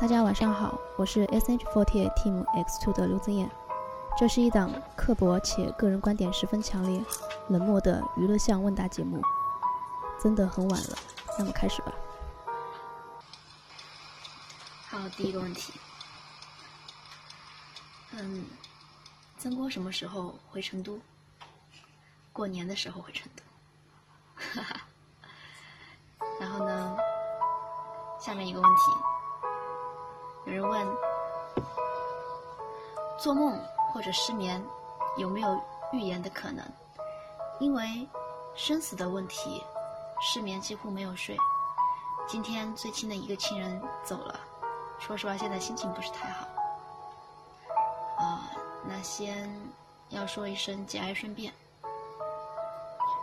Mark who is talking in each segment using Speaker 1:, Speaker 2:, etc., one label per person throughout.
Speaker 1: 大家晚上好，我是 SH48 Team X2 的刘子燕。这是一档刻薄且个人观点十分强烈、冷漠的娱乐向问答节目。真的很晚了，那么开始吧。
Speaker 2: 好，第一个问题，嗯，曾国什么时候回成都？过年的时候回成都。哈哈。然后呢，下面一个问题，人问：做梦或者失眠有没有预言的可能？因为生死的问题，失眠几乎没有睡。今天最亲的一个亲人走了，说实话，现在心情不是太好。啊，那先要说一声节哀顺变。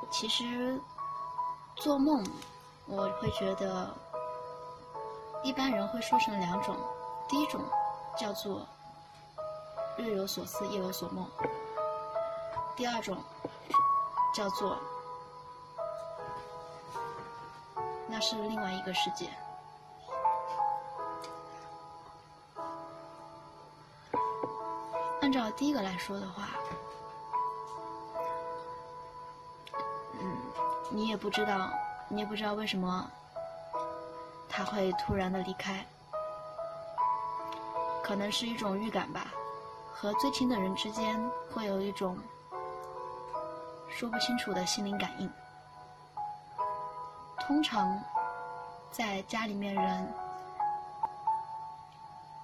Speaker 2: 其实做梦。我会觉得，一般人会说成两种，第一种叫做日有所思夜有所梦，第二种叫做那是另外一个世界。按照第一个来说的话，嗯，你也不知道。你也不知道为什么他会突然的离开，可能是一种预感吧，和最亲的人之间会有一种说不清楚的心灵感应。通常在家里面人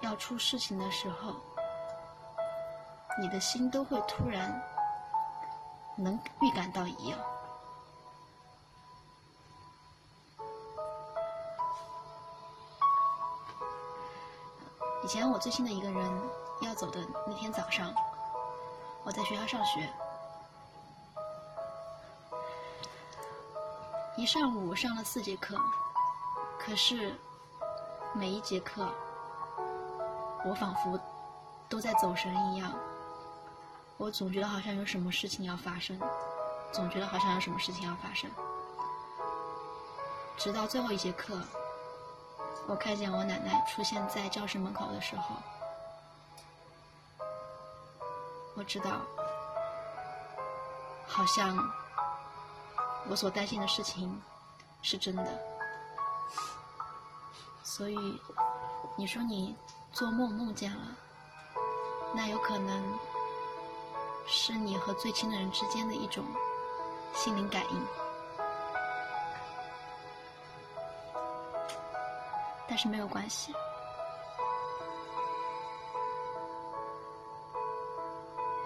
Speaker 2: 要出事情的时候，你的心都会突然能预感到一样。前我最亲的一个人要走的那天早上，我在学校上学，一上午上了四节课，可是每一节课，我仿佛都在走神一样，我总觉得好像有什么事情要发生，总觉得好像有什么事情要发生，直到最后一节课。我看见我奶奶出现在教室门口的时候，我知道，好像我所担心的事情是真的。所以，你说你做梦梦见了，那有可能是你和最亲的人之间的一种心灵感应。但是没有关系，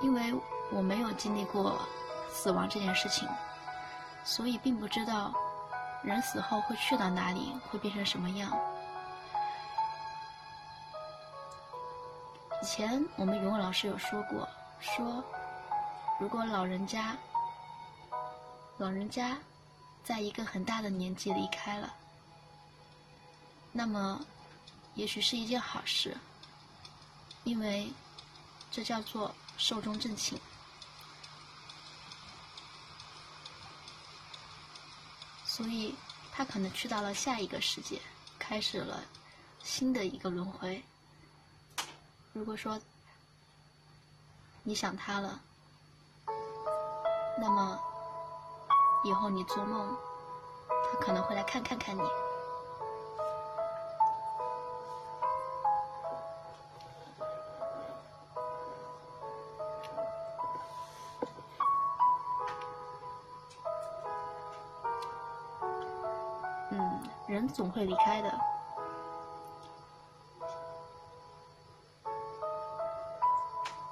Speaker 2: 因为我没有经历过死亡这件事情，所以并不知道人死后会去到哪里，会变成什么样。以前我们语文老师有说过，说如果老人家老人家在一个很大的年纪离开了。那么，也许是一件好事，因为这叫做寿终正寝，所以他可能去到了下一个世界，开始了新的一个轮回。如果说你想他了，那么以后你做梦，他可能会来看看看你。总会离开的，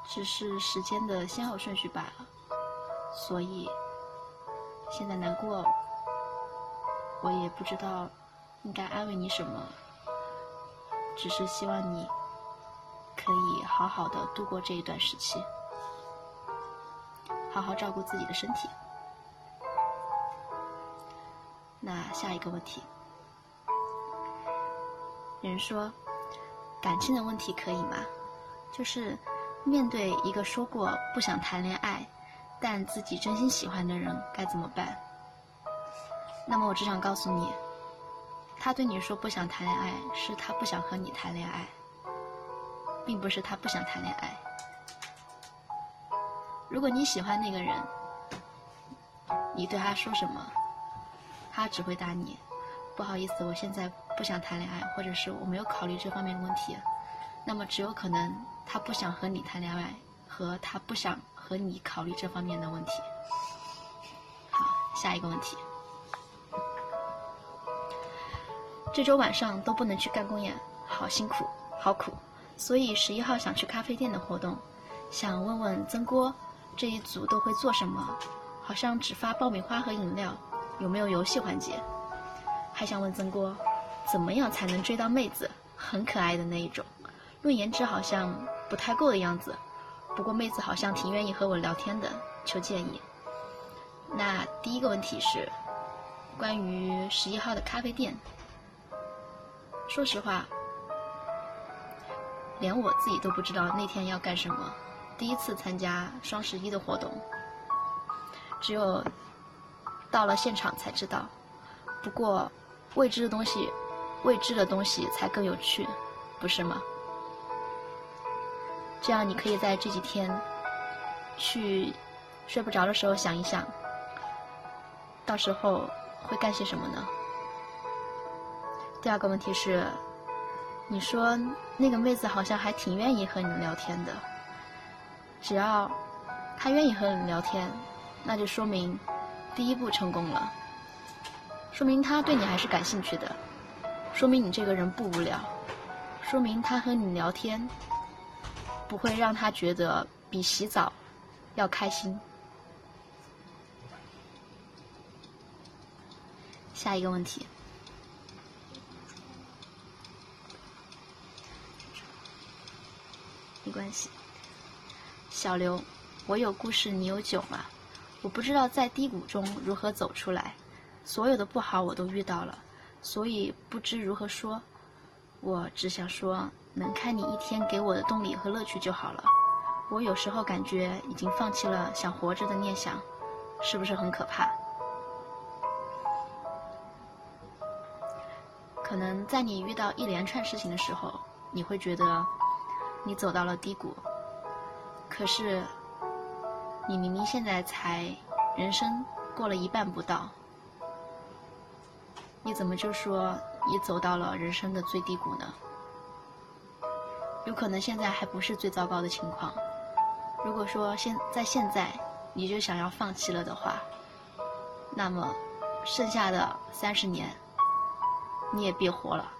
Speaker 2: 只是时间的先后顺序罢了。所以现在难过，我也不知道应该安慰你什么，只是希望你可以好好的度过这一段时期，好好照顾自己的身体。那下一个问题。有人说，感情的问题可以吗？就是面对一个说过不想谈恋爱，但自己真心喜欢的人该怎么办？那么我只想告诉你，他对你说不想谈恋爱，是他不想和你谈恋爱，并不是他不想谈恋爱。如果你喜欢那个人，你对他说什么，他只会答你：“不好意思，我现在不想谈恋爱，或者是我没有考虑这方面的问题。”那么只有可能他不想和你谈恋爱，和他不想和你考虑这方面的问题。好，下一个问题。这周晚上都不能去干公演，好辛苦，好苦。所以十一号想去咖啡店的活动，想问问曾郭，这一组都会做什么？好像只发爆米花和饮料，有没有游戏环节？还想问曾郭，怎么样才能追到妹子？很可爱的那一种，论颜值好像不太够的样子，不过妹子好像挺愿意和我聊天的，求建议。那第一个问题是，关于十一号的咖啡店。说实话，连我自己都不知道那天要干什么。第一次参加双十一的活动，只有到了现场才知道。不过，未知的东西，未知的东西才更有趣，不是吗？这样你可以在这几天去睡不着的时候想一想，到时候会干些什么呢？第二个问题是，你说那个妹子好像还挺愿意和你聊天的。只要她愿意和你聊天，那就说明第一步成功了，说明她对你还是感兴趣的，说明你这个人不无聊，说明他和你聊天不会让他觉得比洗澡要开心。下一个问题。没关系，小刘，我有故事，你有酒吗？我不知道在低谷中如何走出来，所有的不好我都遇到了，所以不知如何说。我只想说，能看你一天给我的动力和乐趣就好了。我有时候感觉已经放弃了想活着的念想，是不是很可怕？可能在你遇到一连串事情的时候，你会觉得。你走到了低谷，可是你明明现在才人生过了一半不到，你怎么就说你走到了人生的最低谷呢？有可能现在还不是最糟糕的情况。如果说现在现在你就想要放弃了的话，那么剩下的三十年你也别活了。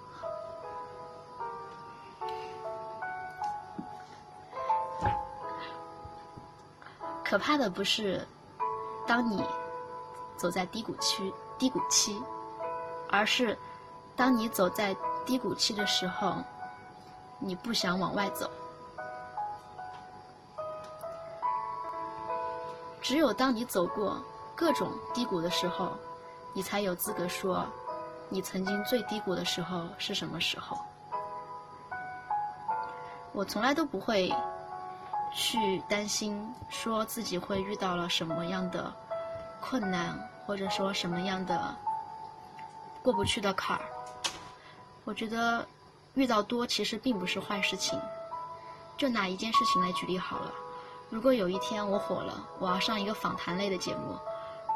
Speaker 2: 可怕的不是，当你走在低谷区、低谷期，而是当你走在低谷期的时候，你不想往外走。只有当你走过各种低谷的时候，你才有资格说，你曾经最低谷的时候是什么时候。我从来都不会。去担心说自己会遇到了什么样的困难，或者说什么样的过不去的坎儿。我觉得遇到多其实并不是坏事情。就拿一件事情来举例好了，如果有一天我火了，我要上一个访谈类的节目，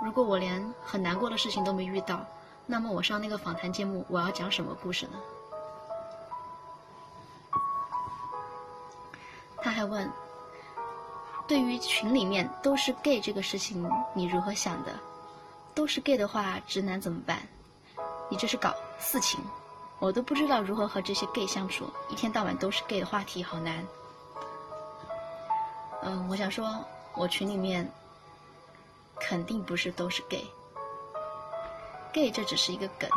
Speaker 2: 如果我连很难过的事情都没遇到，那么我上那个访谈节目，我要讲什么故事呢？他还问。对于群里面都是 gay 这个事情，你如何想的？都是 gay 的话，直男怎么办？你这是搞四情，我都不知道如何和这些 gay 相处。一天到晚都是 gay 的话题，好难。嗯，我想说，我群里面肯定不是都是 gay，gay 这只是一个梗。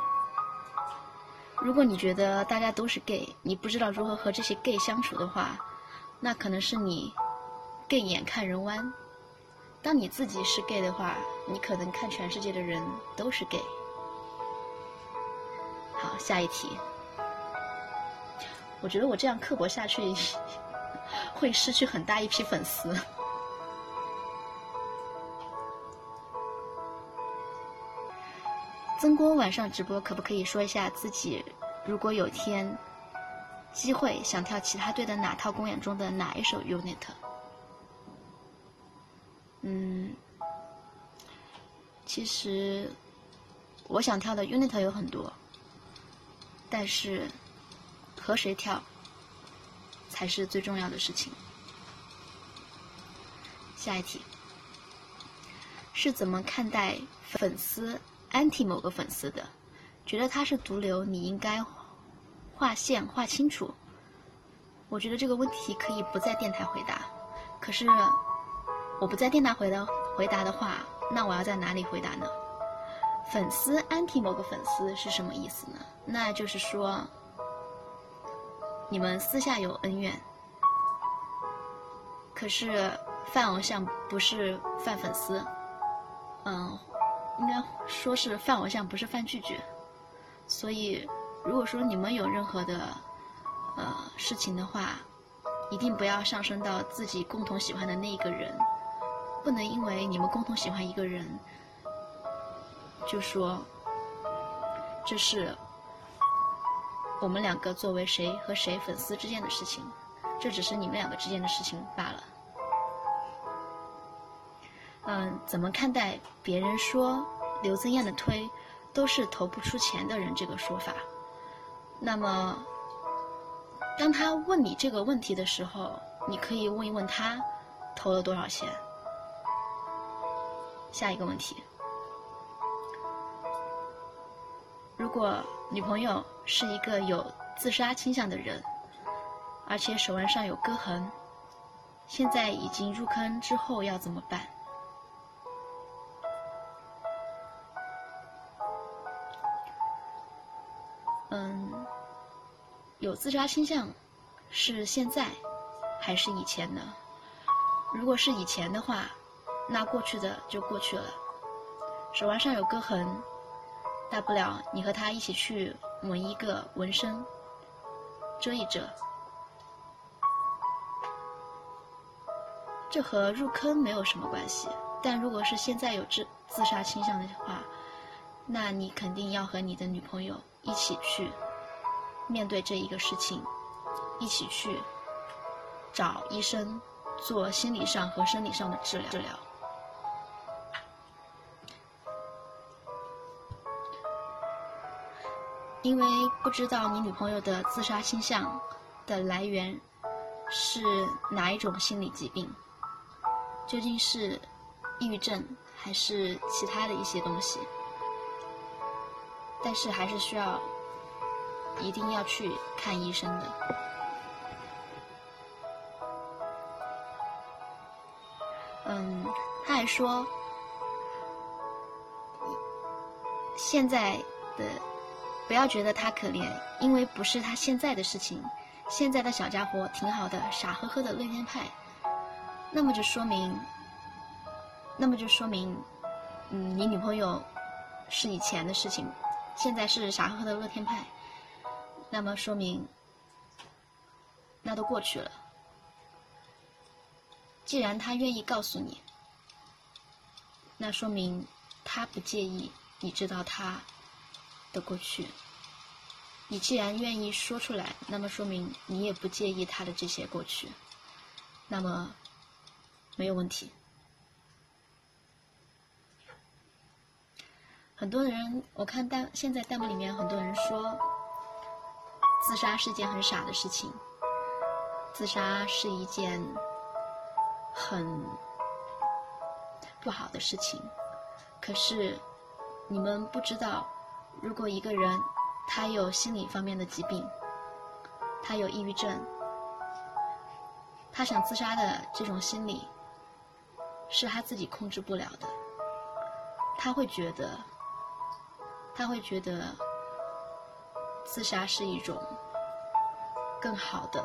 Speaker 2: 如果你觉得大家都是 gay，你不知道如何和这些 gay 相处的话，那可能是你。gay 眼看人弯，当你自己是 gay 的话，你可能看全世界的人都是 gay。好，下一题。我觉得我这样刻薄下去，会失去很大一批粉丝。曾国晚上直播可不可以说一下自己，如果有天机会想跳其他队的哪套公演中的哪一首 unit？嗯，其实我想跳的 unit 有很多，但是和谁跳才是最重要的事情。下一题，是怎么看待粉丝 anti 某个粉丝的？觉得他是毒瘤，你应该划线划清楚。我觉得这个问题可以不在电台回答，可是。我不在电台回答回答的话，那我要在哪里回答呢？粉丝 anti 某个粉丝是什么意思呢？那就是说，你们私下有恩怨，可是范偶像不是范粉丝，嗯，应该说是范偶像不是范拒绝，所以如果说你们有任何的呃事情的话，一定不要上升到自己共同喜欢的那一个人。不能因为你们共同喜欢一个人，就说这是我们两个作为谁和谁粉丝之间的事情，这只是你们两个之间的事情罢了。嗯，怎么看待别人说刘增艳的推都是投不出钱的人这个说法？那么，当他问你这个问题的时候，你可以问一问他投了多少钱。下一个问题：如果女朋友是一个有自杀倾向的人，而且手腕上有割痕，现在已经入坑之后要怎么办？嗯，有自杀倾向是现在还是以前呢？如果是以前的话。那过去的就过去了，手腕上有割痕，大不了你和他一起去纹一个纹身，遮一遮。这和入坑没有什么关系。但如果是现在有自自杀倾向的话，那你肯定要和你的女朋友一起去面对这一个事情，一起去找医生做心理上和生理上的治疗治疗。因为不知道你女朋友的自杀倾向的来源是哪一种心理疾病，究竟是抑郁症还是其他的一些东西，但是还是需要一定要去看医生的。嗯，他还说，现在的。不要觉得他可怜，因为不是他现在的事情。现在的小家伙挺好的，傻呵呵的乐天派。那么就说明，那么就说明，嗯，你女朋友是以前的事情，现在是傻呵呵的乐天派。那么说明，那都过去了。既然他愿意告诉你，那说明他不介意你知道他。的过去，你既然愿意说出来，那么说明你也不介意他的这些过去，那么没有问题。很多人，我看弹现在弹幕里面很多人说，自杀是件很傻的事情，自杀是一件很不好的事情，可是你们不知道。如果一个人他有心理方面的疾病，他有抑郁症，他想自杀的这种心理是他自己控制不了的，他会觉得，他会觉得自杀是一种更好的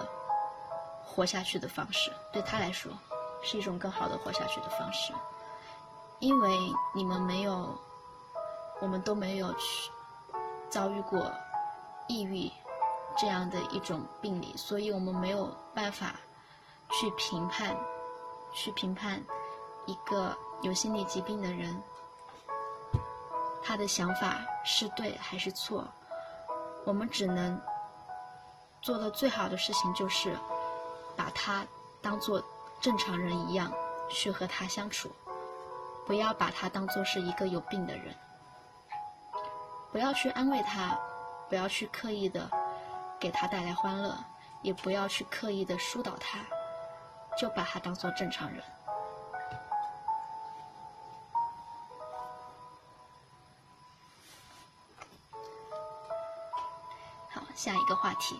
Speaker 2: 活下去的方式，对他来说是一种更好的活下去的方式，因为你们没有，我们都没有去。遭遇过抑郁这样的一种病理，所以我们没有办法去评判，去评判一个有心理疾病的人，他的想法是对还是错，我们只能做的最好的事情就是把他当做正常人一样去和他相处，不要把他当做是一个有病的人，不要去安慰他，不要去刻意的给他带来欢乐，也不要去刻意的疏导他，就把他当做正常人。好下一个话题，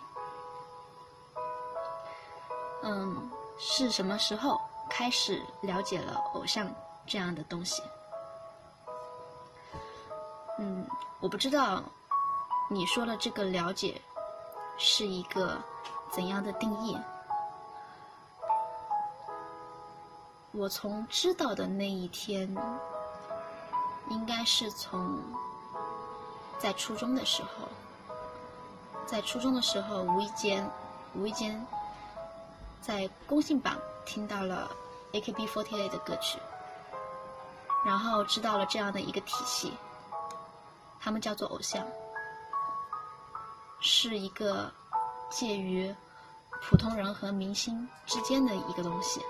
Speaker 2: 嗯，是什么时候开始了解了偶像这样的东西？我不知道你说的这个了解是一个怎样的定义。我从知道的那一天，应该是从在初中的时候。在初中的时候，无意间，无意间，在公信榜听到了 AKB48 的歌曲，然后知道了这样的一个体系，他们叫做偶像，是一个介于普通人和明星之间的一个东西，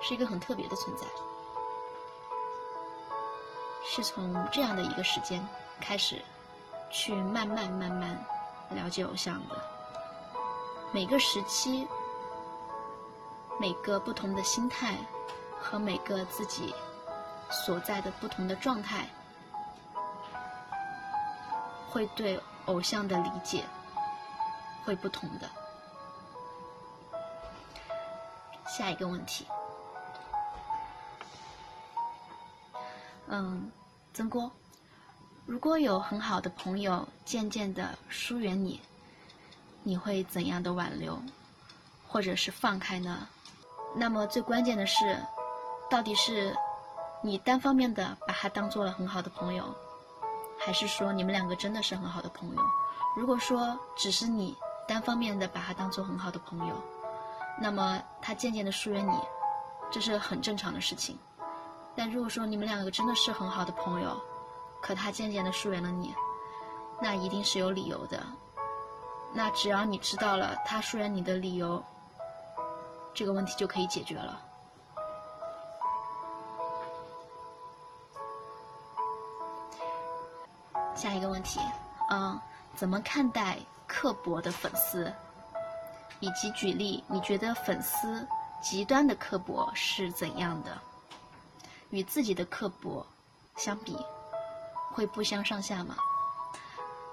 Speaker 2: 是一个很特别的存在，是从这样的一个时间开始，去慢慢慢慢。了解偶像的每个时期，每个不同的心态和每个自己所在的不同的状态，会对偶像的理解会不同的。下一个问题，嗯，曾国。如果有很好的朋友渐渐的疏远你，你会怎样的挽留，或者是放开呢？那么最关键的是，到底是你单方面的把他当做了很好的朋友，还是说你们两个真的是很好的朋友？如果说只是你单方面的把他当做很好的朋友，那么他渐渐的疏远你，这是很正常的事情。但如果说你们两个真的是很好的朋友，可他渐渐的疏远了你，那一定是有理由的。那只要你知道了他疏远你的理由，这个问题就可以解决了。下一个问题，嗯，怎么看待刻薄的粉丝？以及举例，你觉得粉丝极端的刻薄是怎样的？与自己的刻薄相比？会不相上下吗？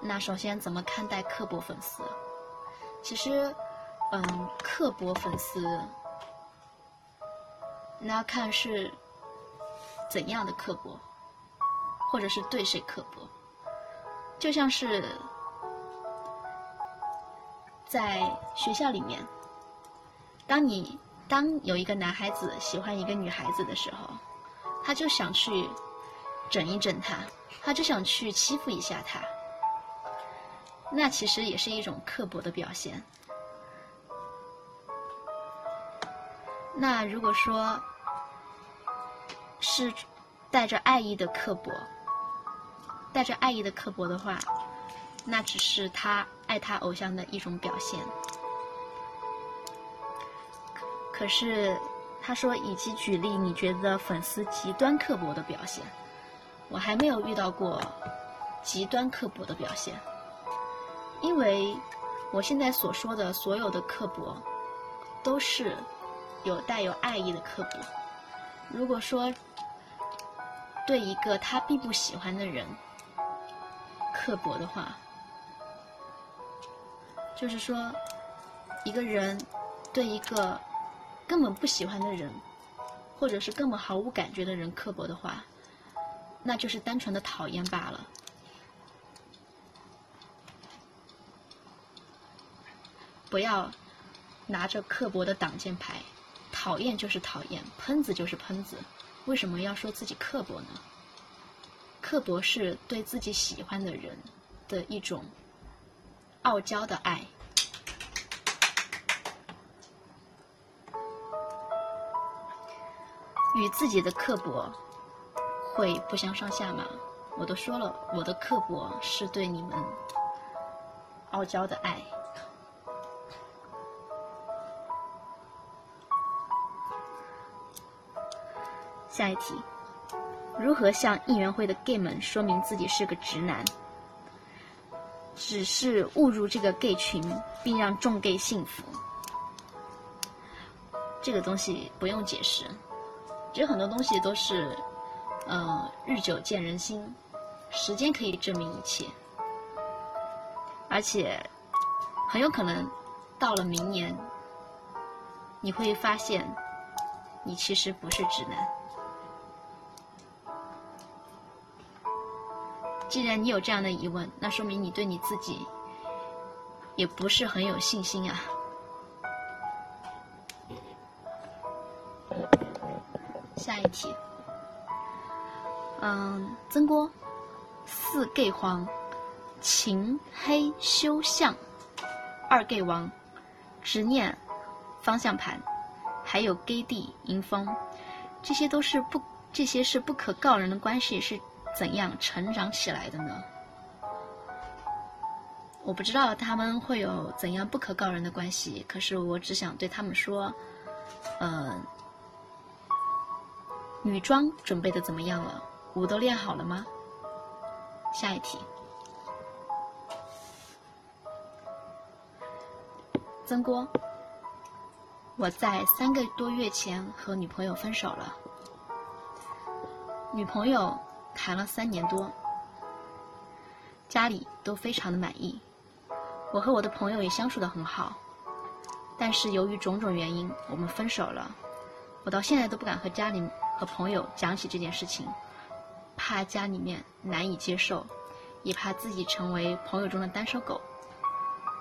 Speaker 2: 那首先怎么看待刻薄粉丝？其实，嗯，刻薄粉丝，那要看是怎样的刻薄，或者是对谁刻薄。就像是在学校里面，当你当有一个男孩子喜欢一个女孩子的时候，他就想去整一整她。他就想去欺负一下他，那其实也是一种刻薄的表现。那如果说是带着爱意的刻薄，带着爱意的刻薄的话，那只是他爱他偶像的一种表现。可是他说，以及举例，你觉得粉丝极端刻薄的表现？我还没有遇到过极端刻薄的表现，因为我现在所说的所有的刻薄，都是有带有爱意的刻薄。如果说对一个他并不喜欢的人刻薄的话，就是说一个人对一个根本不喜欢的人，或者是根本毫无感觉的人刻薄的话。那就是单纯的讨厌罢了。不要拿着刻薄的挡箭牌，讨厌就是讨厌，喷子就是喷子，为什么要说自己刻薄呢？刻薄是对自己喜欢的人的一种傲娇的爱，与自己的刻薄。会不相上下吗？我都说了，我的刻薄是对你们傲娇的爱。下一题，如何向应援会的 gay 们说明自己是个直男？只是误入这个 gay 群，并让众 gay 幸福。这个东西不用解释，其实很多东西都是，呃，日久见人心，时间可以证明一切。而且，很有可能到了明年，你会发现，你其实不是直男。既然你有这样的疑问，那说明你对你自己也不是很有信心啊。下一题，嗯，曾国四 gay 黄，秦黑修相，二 gay 王，执念方向盘，还有 gay 地迎风，这些都是不，这些是不可告人的关系是。怎样成长起来的呢？我不知道他们会有怎样不可告人的关系，可是我只想对他们说，呃，女装准备的怎么样了？舞都练好了吗？下一题，曾国，我在三个多月前和女朋友分手了，女朋友。谈了三年多，家里都非常的满意，我和我的朋友也相处的很好，但是由于种种原因，我们分手了。我到现在都不敢和家里和朋友讲起这件事情，怕家里面难以接受，也怕自己成为朋友中的单身狗。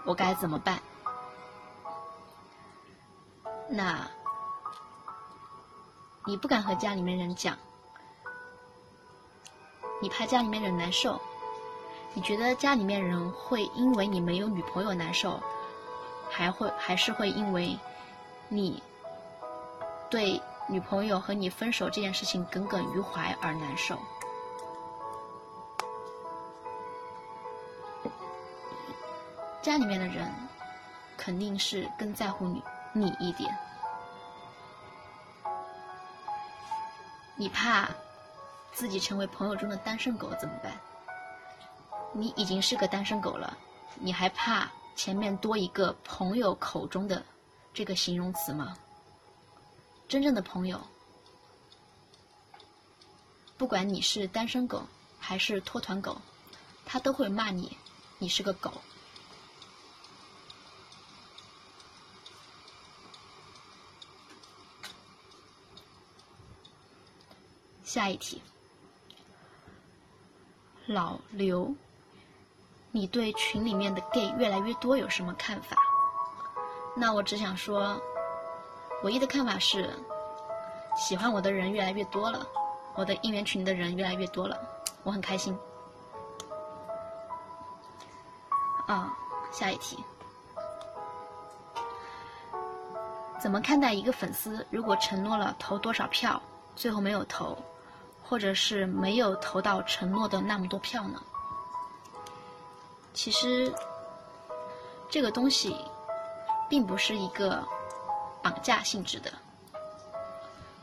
Speaker 2: 我该怎么办？那，你不敢和家里面人讲？你怕家里面人难受，你觉得家里面人会因为你没有女朋友难受，还会还是会因为你对女朋友和你分手这件事情耿耿于怀而难受？家里面的人肯定是更在乎你你一点，你怕。自己成为朋友中的单身狗怎么办？你已经是个单身狗了，你还怕前面多一个朋友口中的这个形容词吗？真正的朋友，不管你是单身狗还是脱团狗，他都会骂你，你是个狗。下一题。老刘，你对群里面的 gay 越来越多有什么看法？那我只想说，唯一的看法是，喜欢我的人越来越多了，我的应援群的人越来越多了，我很开心。啊，下一题，怎么看待一个粉丝如果承诺了投多少票，最后没有投？或者是没有投到承诺的那么多票呢？其实，这个东西并不是一个绑架性质的，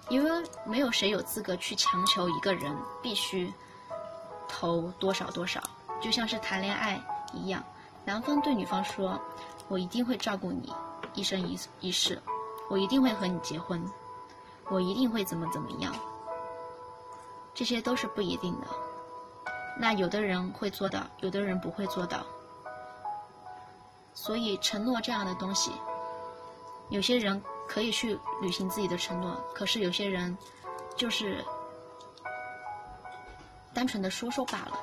Speaker 2: 因为没有谁有资格去强求一个人必须投多少多少，就像是谈恋爱一样，男方对女方说：“我一定会照顾你一生一一世，我一定会和你结婚，我一定会怎么怎么样。”这些都是不一定的，那有的人会做到，有的人不会做到。所以承诺这样的东西，有些人可以去履行自己的承诺，可是有些人就是单纯的说说罢了。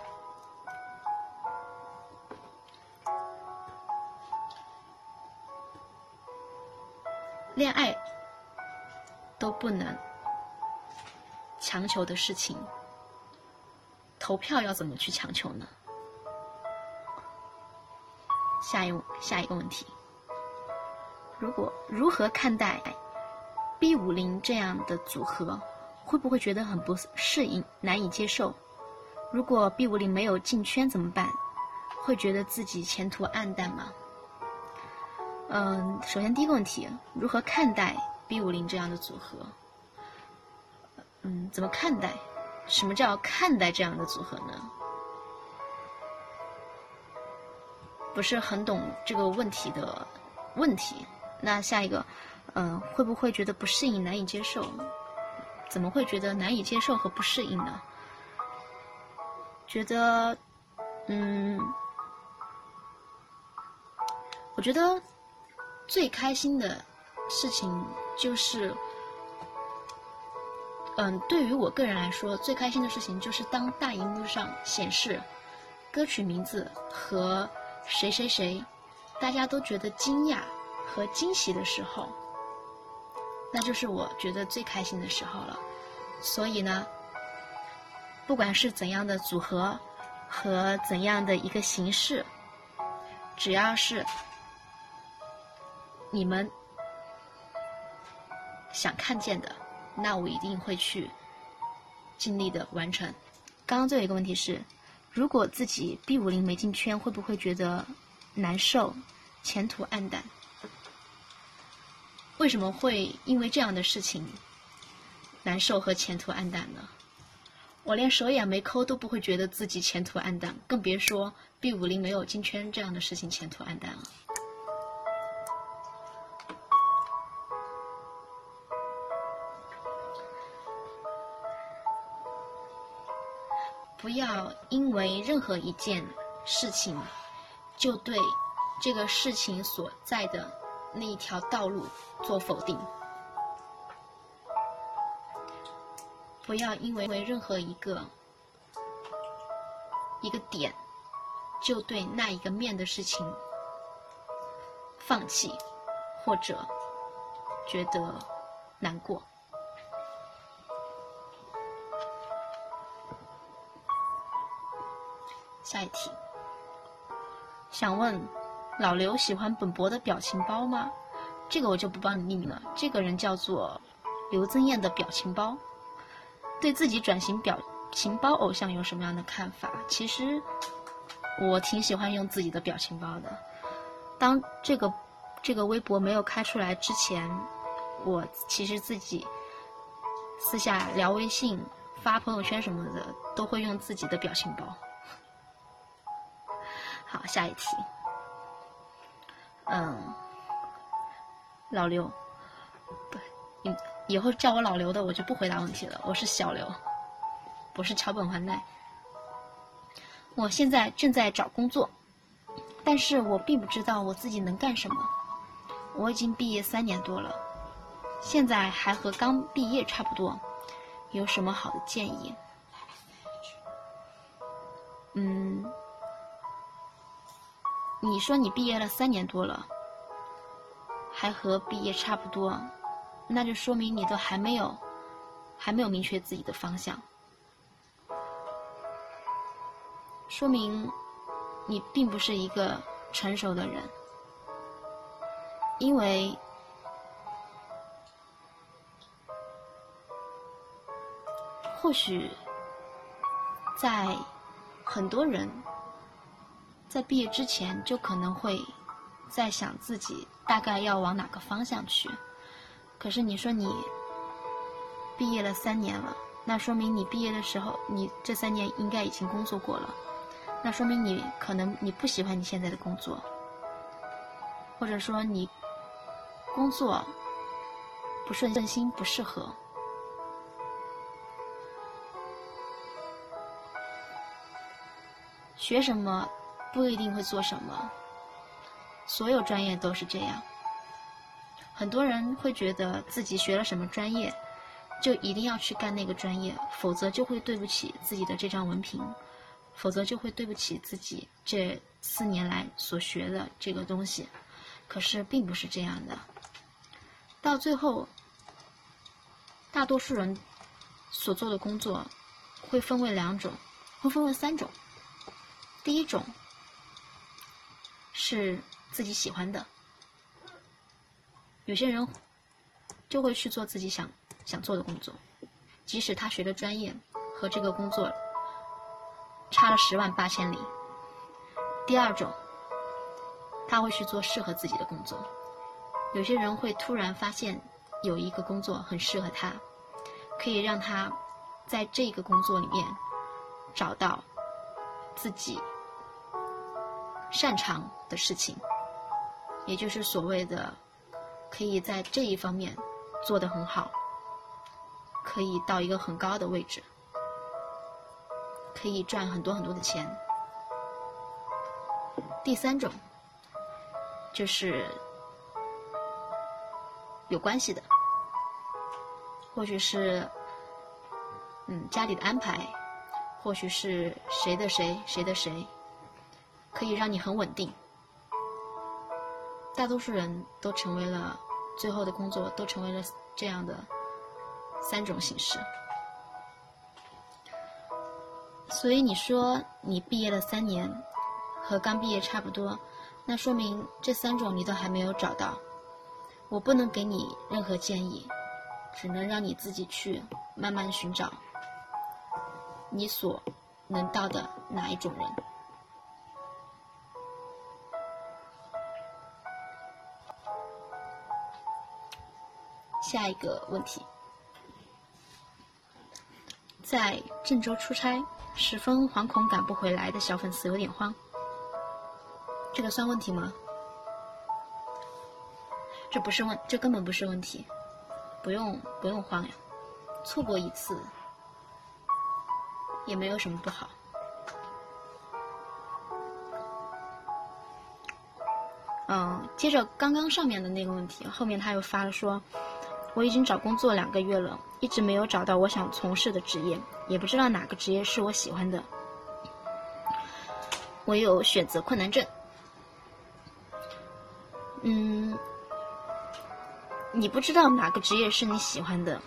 Speaker 2: 恋爱都不能。强求的事情，投票要怎么去强求呢？下一下一个问题，如果如何看待 B 五零这样的组合，会不会觉得很不适应、难以接受？如果 B 五零没有进圈怎么办？会觉得自己前途暗淡吗？嗯，首先第一个问题，如何看待 B 五零这样的组合？嗯，怎么看待？什么叫看待这样的组合呢？不是很懂这个问题的问题。那下一个，嗯，会不会觉得不适应、难以接受？怎么会觉得难以接受和不适应呢？觉得，嗯，我觉得最开心的事情就是，嗯，对于我个人来说，最开心的事情就是当大荧幕上显示歌曲名字和谁谁谁，大家都觉得惊讶和惊喜的时候，那就是我觉得最开心的时候了。所以呢。不管是怎样的组合和怎样的一个形式，只要是你们想看见的，那我一定会去尽力的完成。刚刚最后一个问题是，如果自己 B 五零没进圈，会不会觉得难受、前途黯淡？为什么会因为这样的事情难受和前途黯淡呢？我连手也没抠都不会觉得自己前途黯淡，更别说 B 五零没有进圈这样的事情前途黯淡了。不要因为任何一件事情，就对这个事情所在的那一条道路做否定。不要因为为任何一个一个点，就对那一个面的事情放弃，或者觉得难过。下一题，想问老刘喜欢本博的表情包吗？这个我就不帮你命名了。这个人叫做刘增艳的表情包。对自己转型表情包偶像有什么样的看法？其实我挺喜欢用自己的表情包的。当这个这个微博没有开出来之前，我其实自己私下聊微信、发朋友圈什么的，都会用自己的表情包。好，下一题。嗯，老刘，对，你。以后叫我老刘的，我就不回答问题了。我是小刘，不是桥本环奈。我现在正在找工作，但是我并不知道我自己能干什么。我已经毕业三年多了，现在还和刚毕业差不多。有什么好的建议？嗯，你说你毕业了三年多了，还和毕业差不多。那就说明你都还没有，还没有明确自己的方向，说明你并不是一个成熟的人，因为或许在很多人在毕业之前就可能会在想自己大概要往哪个方向去。可是你说你毕业了三年了，那说明你毕业的时候，你这三年应该已经工作过了，那说明你可能你不喜欢你现在的工作，或者说你工作不顺心不适合，学什么不一定会做什么，所有专业都是这样。很多人会觉得自己学了什么专业，就一定要去干那个专业，否则就会对不起自己的这张文凭，否则就会对不起自己这四年来所学的这个东西。可是并不是这样的，到最后，大多数人所做的工作会分为两种，会分为三种。第一种是自己喜欢的。有些人就会去做自己想想做的工作，即使他学的专业和这个工作差了十万八千里。第二种，他会去做适合自己的工作。有些人会突然发现有一个工作很适合他，可以让他在这个工作里面找到自己擅长的事情，也就是所谓的可以在这一方面做得很好，可以到一个很高的位置，可以赚很多很多的钱。第三种就是有关系的，或许是嗯家里的安排，或许是谁的谁谁的谁，可以让你很稳定。大多数人都成为了最后的工作都成为了这样的三种形式，所以你说你毕业了三年。和刚毕业差不多，那说明这三种你都还没有找到。我不能给你任何建议，只能让你自己去慢慢寻找你所能到的哪一种人。下一个问题，在郑州出差，十分惶恐赶不回来的小粉丝有点慌。这个算问题吗？这不是问，这根本不是问题，不用不用慌呀，错过一次也没有什么不好。嗯，接着刚刚上面的那个问题，后面他又发了说，我已经找工作两个月了，一直没有找到我想从事的职业，也不知道哪个职业是我喜欢的，我有选择困难症。嗯，你不知道哪个职业是你喜欢的，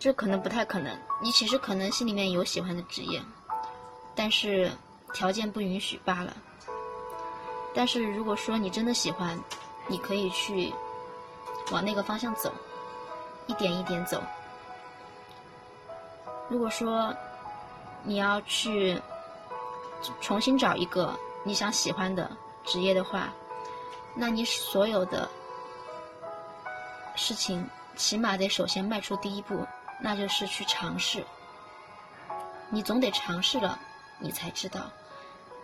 Speaker 2: 这可能不太可能。你其实可能心里面有喜欢的职业，但是条件不允许罢了。但是如果说你真的喜欢，你可以去往那个方向走，一点一点走。如果说你要去重新找一个你想喜欢的。职业的话，那你所有的事情起码得首先迈出第一步，那就是去尝试。你总得尝试了，你才知道。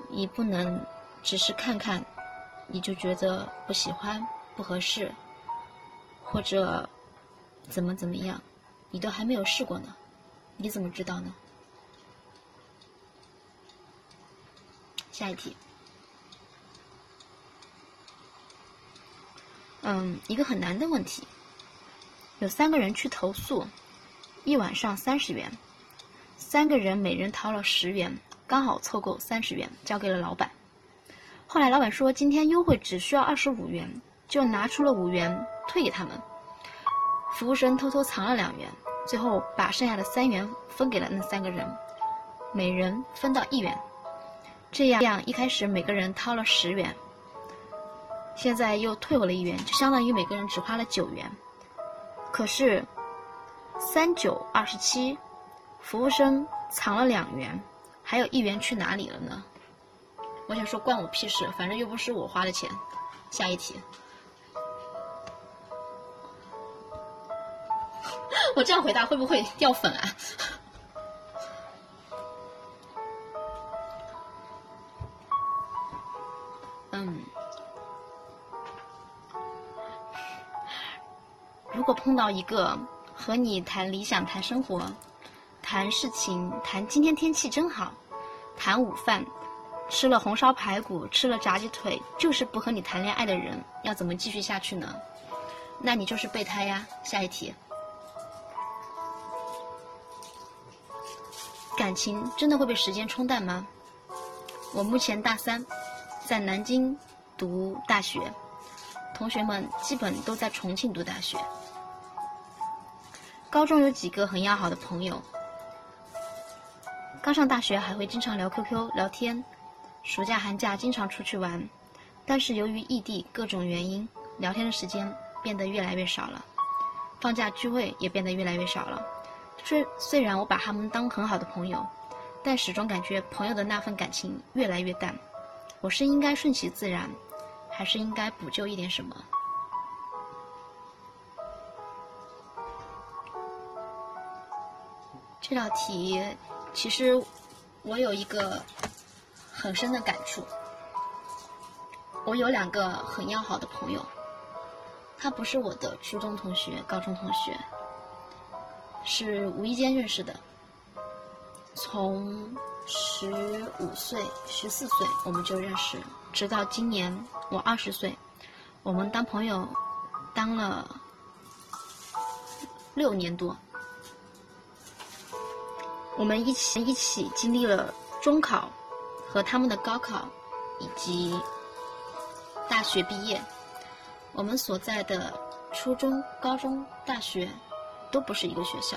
Speaker 2: 你不能只是看看，你就觉得不喜欢、不合适，或者怎么怎么样，你都还没有试过呢，你怎么知道呢？下一题。嗯，一个很难的问题。有三个人去投诉，一晚上三十元，三个人每人掏了十元，刚好凑够三十元，交给了老板。后来老板说今天优惠只需要二十五元，就拿出了五元退给他们。服务生偷偷藏了两元，最后把剩下的三元分给了那三个人，每人分到一元。这样一开始每个人掏了十元。现在又退回了一元，就相当于每个人只花了九元。可是三九二十七，服务生藏了两元，还有一元去哪里了呢？我想说关我屁事，反正又不是我花的钱。下一题，我这样回答会不会掉粉啊？嗯。如果碰到一个和你谈理想、谈生活、谈事情、谈今天天气真好、谈午饭、吃了红烧排骨、吃了炸鸡腿，就是不和你谈恋爱的人，要怎么继续下去呢？那你就是备胎呀。下一题，感情真的会被时间冲淡吗？我目前大三，在南京读大学，同学们基本都在重庆读大学。高中有几个很要好的朋友，刚上大学还会经常聊 QQ 聊天，暑假寒假经常出去玩，但是由于异地各种原因，聊天的时间变得越来越少了，放假聚会也变得越来越少了。虽虽然我把他们当很好的朋友，但始终感觉朋友的那份感情越来越淡。我是应该顺其自然，还是应该补救一点什么？这道题其实我有一个很深的感触。我有两个很要好的朋友，他不是我的初中同学、高中同学，是无意间认识的。从十五岁、十四岁我们就认识，直到今年我二十岁，我们当朋友当了六年多。我们一起一起经历了中考和他们的高考，以及大学毕业。我们所在的初中、高中、大学都不是一个学校，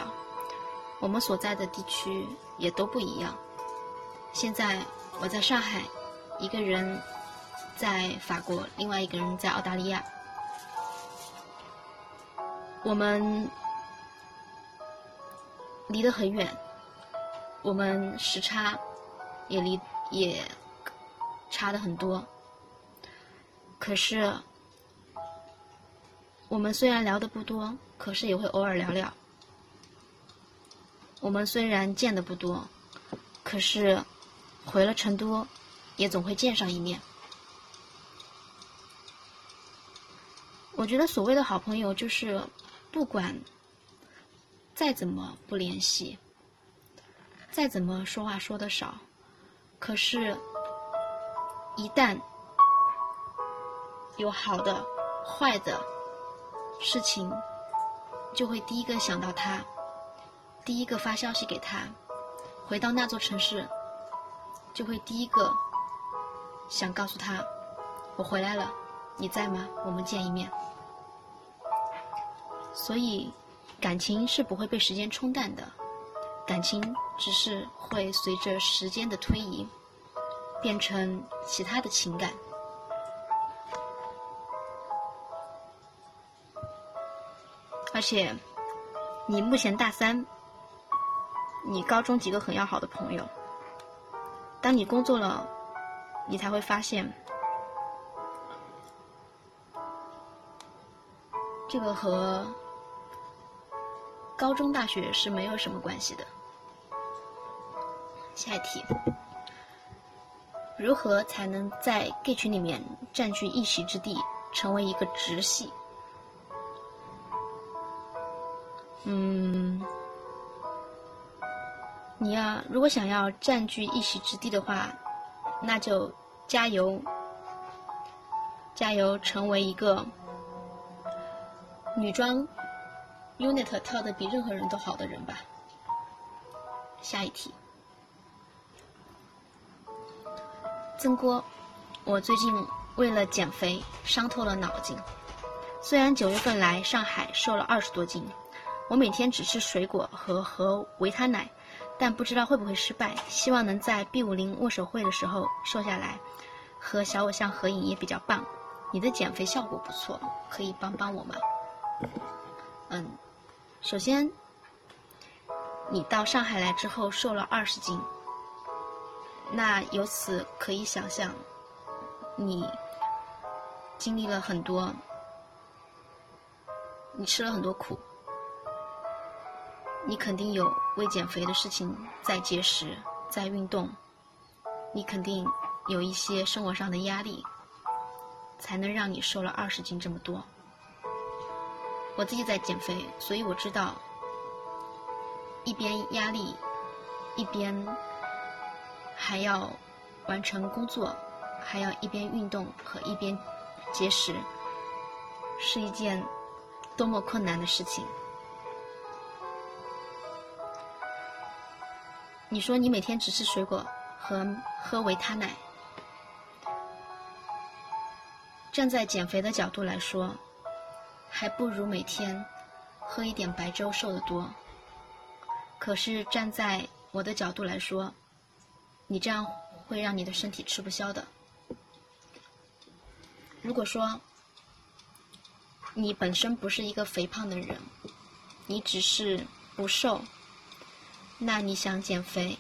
Speaker 2: 我们所在的地区也都不一样。现在我在上海，一个人在法国，另外一个人在澳大利亚。我们离得很远。我们时差也离也差的很多，可是我们虽然聊的不多，可是也会偶尔聊聊。我们虽然见的不多，可是回了成都也总会见上一面。我觉得所谓的好朋友，就是不管再怎么不联系。再怎么说话说的少，可是，一旦有好的、坏的事情，就会第一个想到他，第一个发消息给他。回到那座城市，就会第一个想告诉他：“我回来了，你在吗？我们见一面。”所以，感情是不会被时间冲淡的。感情只是会随着时间的推移，变成其他的情感。而且，你目前大三，你高中几个很要好的朋友，当你工作了，你才会发现，这个和高中、大学是没有什么关系的。下一题，如何才能在 gay 群里面占据一席之地，成为一个直系？嗯，你要如果想要占据一席之地的话，那就加油，加油，成为一个女装 unit 跳的比任何人都好的人吧。下一题。曾锅，我最近为了减肥伤透了脑筋。虽然九月份来上海瘦了二十多斤，我每天只吃水果和喝维他奶，但不知道会不会失败。希望能在 B 五零握手会的时候瘦下来，和小偶像合影也比较棒。你的减肥效果不错，可以帮帮我吗？嗯，首先，你到上海来之后瘦了二十斤。那由此可以想象，你经历了很多，你吃了很多苦，你肯定有为减肥的事情在节食、在运动，你肯定有一些生活上的压力，才能让你瘦了二十斤这么多。我自己在减肥，所以我知道，一边压力，一边。还要完成工作，还要一边运动和一边节食，是一件多么困难的事情。你说你每天只吃水果和喝维他奶，站在减肥的角度来说，还不如每天喝一点白粥瘦得多。可是站在我的角度来说，你这样会让你的身体吃不消的。如果说你本身不是一个肥胖的人，你只是不瘦，那你想减肥，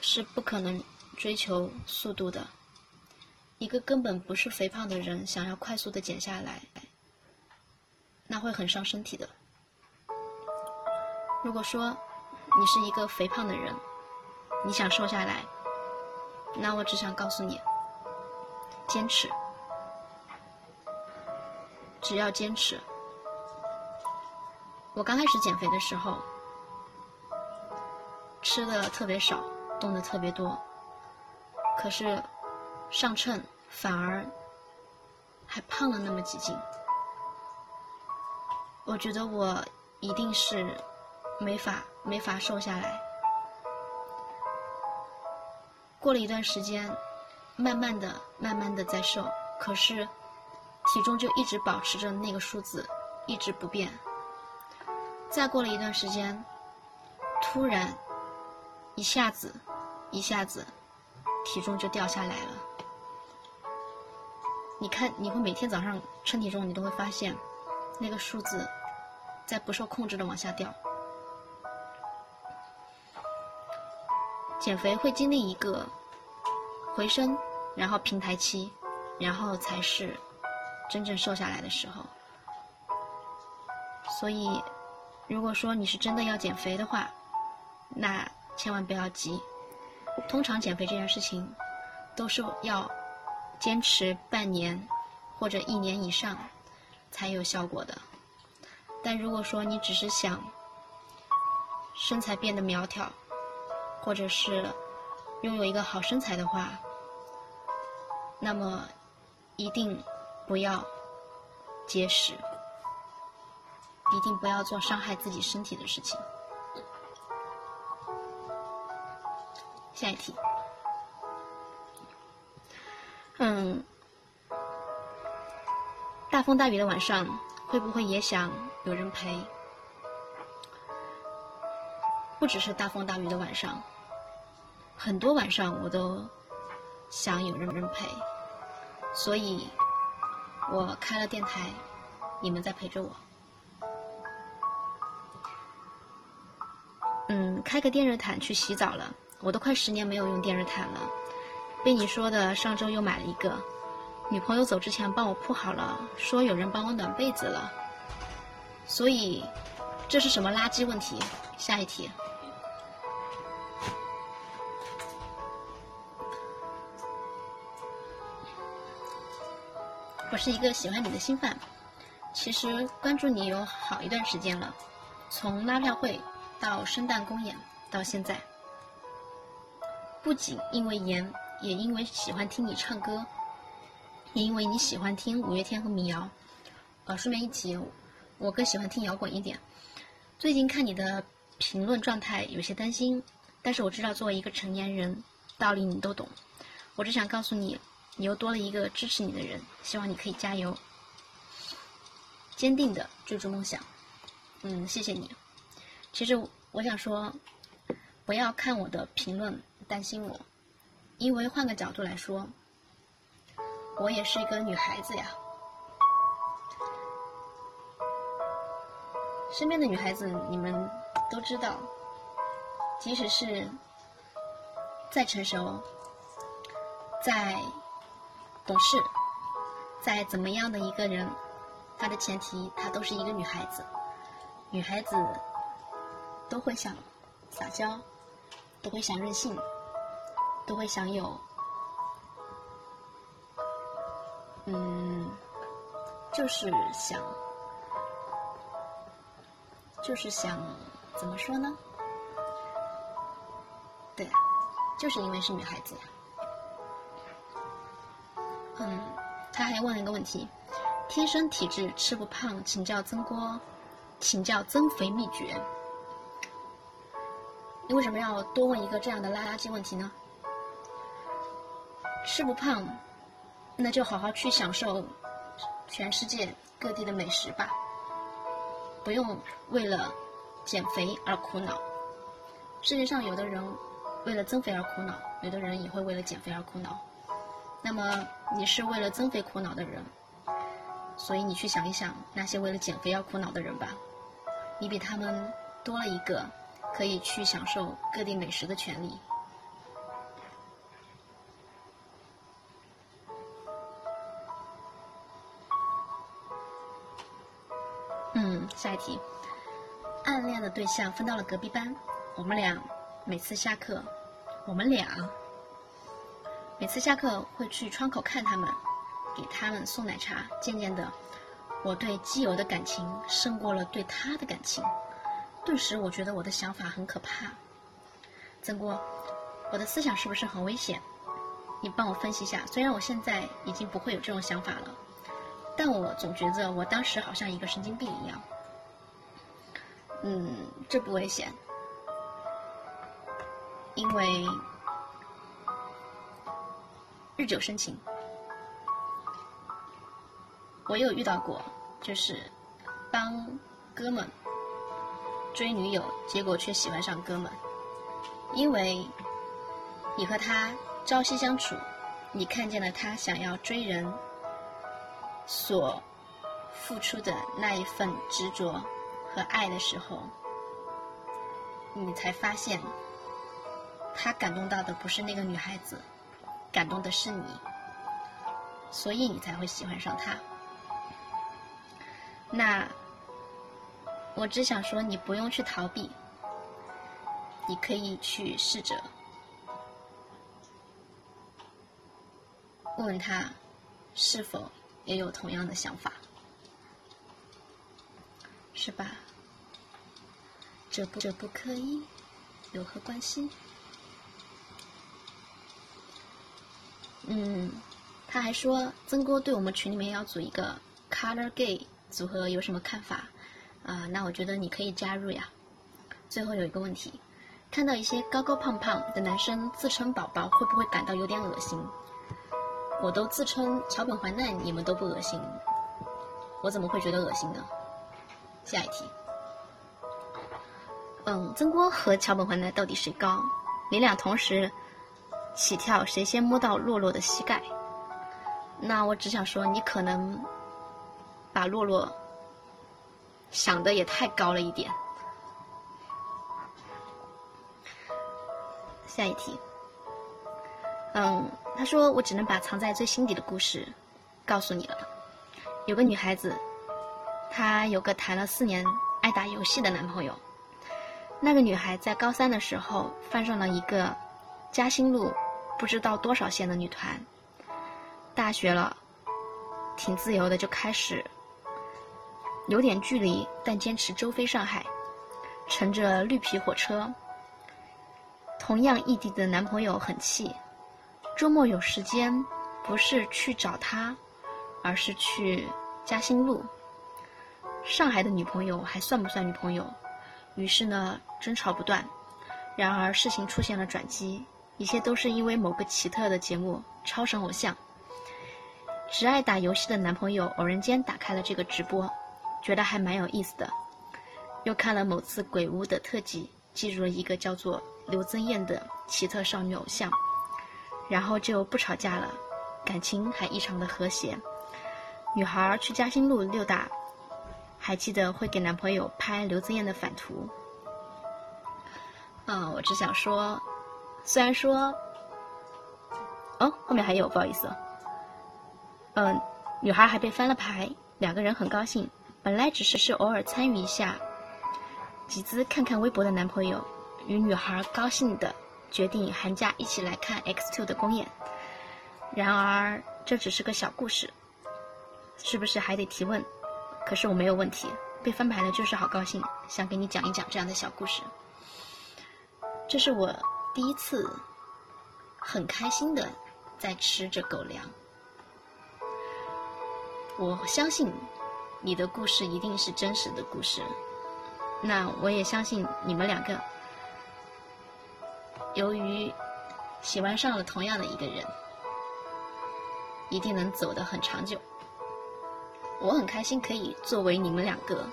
Speaker 2: 是不可能追求速度的。一个根本不是肥胖的人，想要快速的减下来，那会很伤身体的。如果说你是一个肥胖的人，你想瘦下来，那我只想告诉你，坚持，只要坚持。我刚开始减肥的时候，吃的特别少，动的特别多，可是上秤反而还胖了那么几斤。我觉得我一定是没法没法瘦下来。过了一段时间，慢慢的、慢慢的在瘦，可是体重就一直保持着那个数字，一直不变。再过了一段时间，突然一下子、一下子，体重就掉下来了。你看，你会每天早上称体重，你都会发现那个数字在不受控制的往下掉。减肥会经历一个回升，然后平台期，然后才是真正瘦下来的时候。所以。如果说你是真的要减肥的话，那千万不要急。通常减肥这件事情，都是要坚持半年或者一年以上才有效果的。但如果说你只是想身材变得苗条，或者是拥有一个好身材的话，那么一定不要节食。一定不要做伤害自己身体的事情。下一题，嗯，大风大雨的晚上，会不会也想有人陪？不只是大风大雨的晚上，很多晚上我都想有人人陪，所以我开了电台，你们在陪着我。嗯，开个电热毯去洗澡了，我都快十年没有用电热毯了。被你说的，上周又买了一个。女朋友走之前帮我铺好了，说有人帮我暖被子了。所以，这是什么垃圾问题？下一题。我是一个喜欢你的新范，其实关注你有好一段时间了，从拉票会。到圣诞公演到现在，不仅因为颜，也因为喜欢听你唱歌，也因为你喜欢听五月天和民谣。呃，顺便一提，我更喜欢听摇滚一点。最近看你的评论状态有些担心，但是我知道作为一个成年人，道理你都懂。我只想告诉你，你又多了一个支持你的人，希望你可以加油，坚定的追逐梦想。嗯，谢谢你。其实我想说，不要看我的评论担心我，因为换个角度来说，我也是一个女孩子呀。身边的女孩子，你们都知道，即使是再成熟、再懂事、再怎么样的一个人，她的前提她都是一个女孩子，女孩子。都会想撒娇，都会想任性，都会想有，嗯，就是想，就是想，怎么说呢？对，就是因为是女孩子呀。嗯，他还问了一个问题：天生体质吃不胖，请教曾锅，请教增肥秘诀。你为什么要多问一个这样的垃圾问题呢？吃不胖，那就好好去享受全世界各地的美食吧，不用为了减肥而苦恼。世界上有的人为了增肥而苦恼，有的人也会为了减肥而苦恼。那么你是为了增肥苦恼的人，所以你去想一想那些为了减肥而苦恼的人吧，你比他们多了一个。可以去享受各地美食的权利。下一题。暗恋的对象分到了隔壁班，我们俩每次下课，我们俩每次下课会去窗口看他们，给他们送奶茶。渐渐的，我对基友的感情胜过了对他的感情，顿时我觉得我的想法很可怕。曾国，我的思想是不是很危险？你帮我分析一下。虽然我现在已经不会有这种想法了，但我总觉得我当时好像一个神经病一样。嗯，这不危险，因为日久生情。我有遇到过，就是帮哥们追女友，结果却喜欢上哥们。因为你和他朝夕相处，你看见了他想要追人所付出的那一份执着和爱的时候，你才发现，他感动到的不是那个女孩子，感动的是你，所以你才会喜欢上他。那我只想说，你不用去逃避。你可以去试着问问他，是否也有同样的想法，是吧？这不这不可以，有何关系？嗯，他还说曾哥对我们群里面要组一个 Color Gay 组合有什么看法？啊，那我觉得你可以加入呀。最后有一个问题。看到一些高高胖胖的男生自称宝宝，会不会感到有点恶心？我都自称桥本环奈，你们都不恶心，我怎么会觉得恶心呢？下一题。嗯，曾国和桥本环奈到底谁高？你俩同时起跳，谁先摸到洛洛的膝盖？那我只想说，你可能把洛洛想的也太高了一点。下一题。嗯，他说我只能把藏在最心底的故事告诉你了。有个女孩子，她有个谈了四年爱打游戏的男朋友。那个女孩在高三的时候翻上了一个嘉兴路不知道多少线的女团。大学了，挺自由的，就开始有点距离，但坚持周飞上海，乘着绿皮火车。同样异地的男朋友很气，周末有时间，不是去找他，而是去嘉兴路。上海的女朋友还算不算女朋友？于是呢，争吵不断。然而事情出现了转机，一切都是因为某个奇特的节目《超神偶像》。只爱打游戏的男朋友偶然间打开了这个直播，觉得还蛮有意思的，又看了某次鬼屋的特辑，记住了一个叫做。刘增艳的奇特少女偶像，然后就不吵架了，感情还异常的和谐。女孩去嘉兴路溜达，还记得会给男朋友拍刘子燕的反图。嗯，我只想说，虽然说，哦，后面还有，不好意思。嗯，女孩还被翻了牌，两个人很高兴。本来只是是偶尔参与一下，集资看看微博的男朋友。与女孩高兴的决定寒假一起来看 X Two 的公演，然而这只是个小故事，是不是还得提问？可是我没有问题，被翻牌了就是好高兴，想给你讲一讲这样的小故事。这是我第一次很开心的在吃着狗粮，我相信你的故事一定是真实的故事，那我也相信你们两个。由于喜欢上了同样的一个人，一定能走得很长久。我很开心可以作为你们两个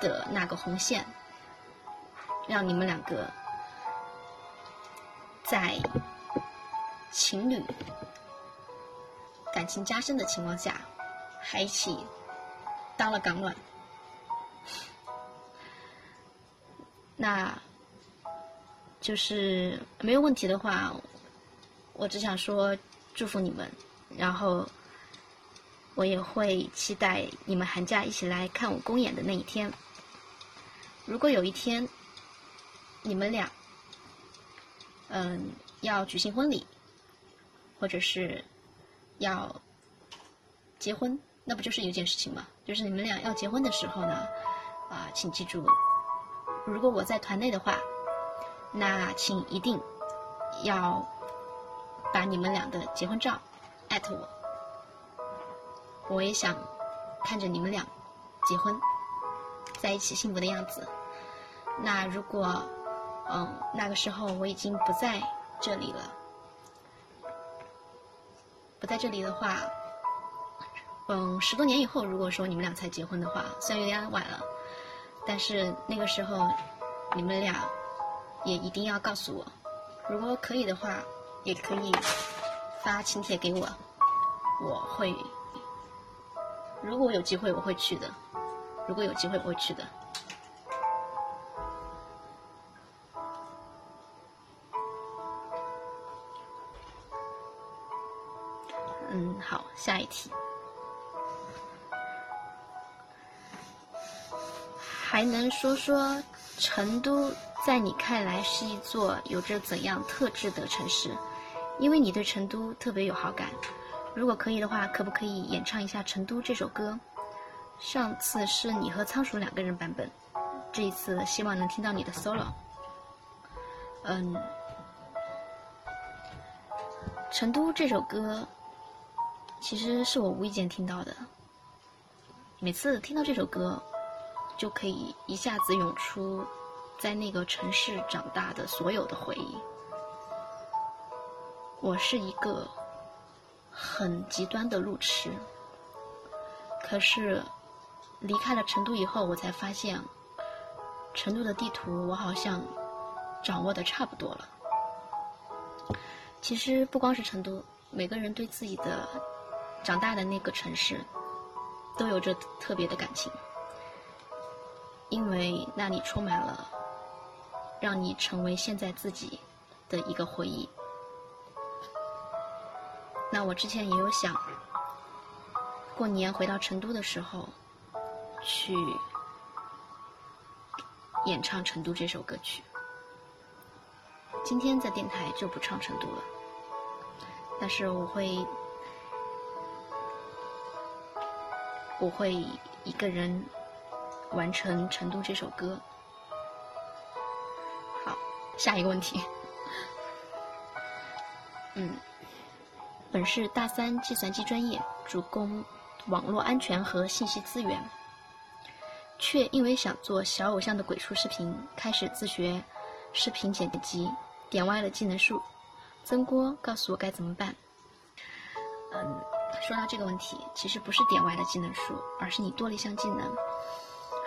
Speaker 2: 的那个红线，让你们两个在情侣感情加深的情况下，还一起当了港暖。那。就是没有问题的话，我只想说祝福你们，然后我也会期待你们寒假一起来看我公演的那一天。如果有一天你们俩，嗯，要举行婚礼，或者是要结婚，那不就是一件事情吗？就是你们俩要结婚的时候呢，啊，请记住，如果我在团内的话，那请一定要把你们俩的结婚照艾特我。我也想看着你们俩结婚在一起幸福的样子。那如果嗯那个时候我已经不在这里了，不在这里的话，嗯十多年以后如果说你们俩才结婚的话，虽然有点晚了，但是那个时候你们俩也一定要告诉我，如果可以的话，也可以发请帖给我，我会。如果有机会，我会去的。如果有机会，我会去的。嗯，好，下一题。还能说说成都在你看来是一座有着怎样特质的城市？因为你对成都特别有好感。如果可以的话，可不可以演唱一下《成都》这首歌？上次是你和仓鼠两个人版本，这一次希望能听到你的 solo。嗯，《成都》这首歌其实是我无意间听到的，每次听到这首歌，就可以一下子涌出在那个城市长大的所有的回忆。我是一个。很极端的路痴，可是离开了成都以后，我才发现，成都的地图我好像掌握的差不多了。其实不光是成都，每个人对自己的长大的那个城市都有着特别的感情，因为那里充满了让你成为现在自己的一个回忆。那我之前也有想，过年回到成都的时候，去演唱《成都》这首歌曲。今天在电台就不唱《成都》了，但是我会，我会一个人完成《成都》这首歌。好，下一个问题，嗯。本是大三计算机专业，主攻网络安全和信息资源，却因为想做小偶像的鬼畜视频，开始自学视频剪辑，点歪了技能树。曾郭告诉我该怎么办。嗯，说到这个问题，其实不是点歪了技能树，而是你多了一项技能。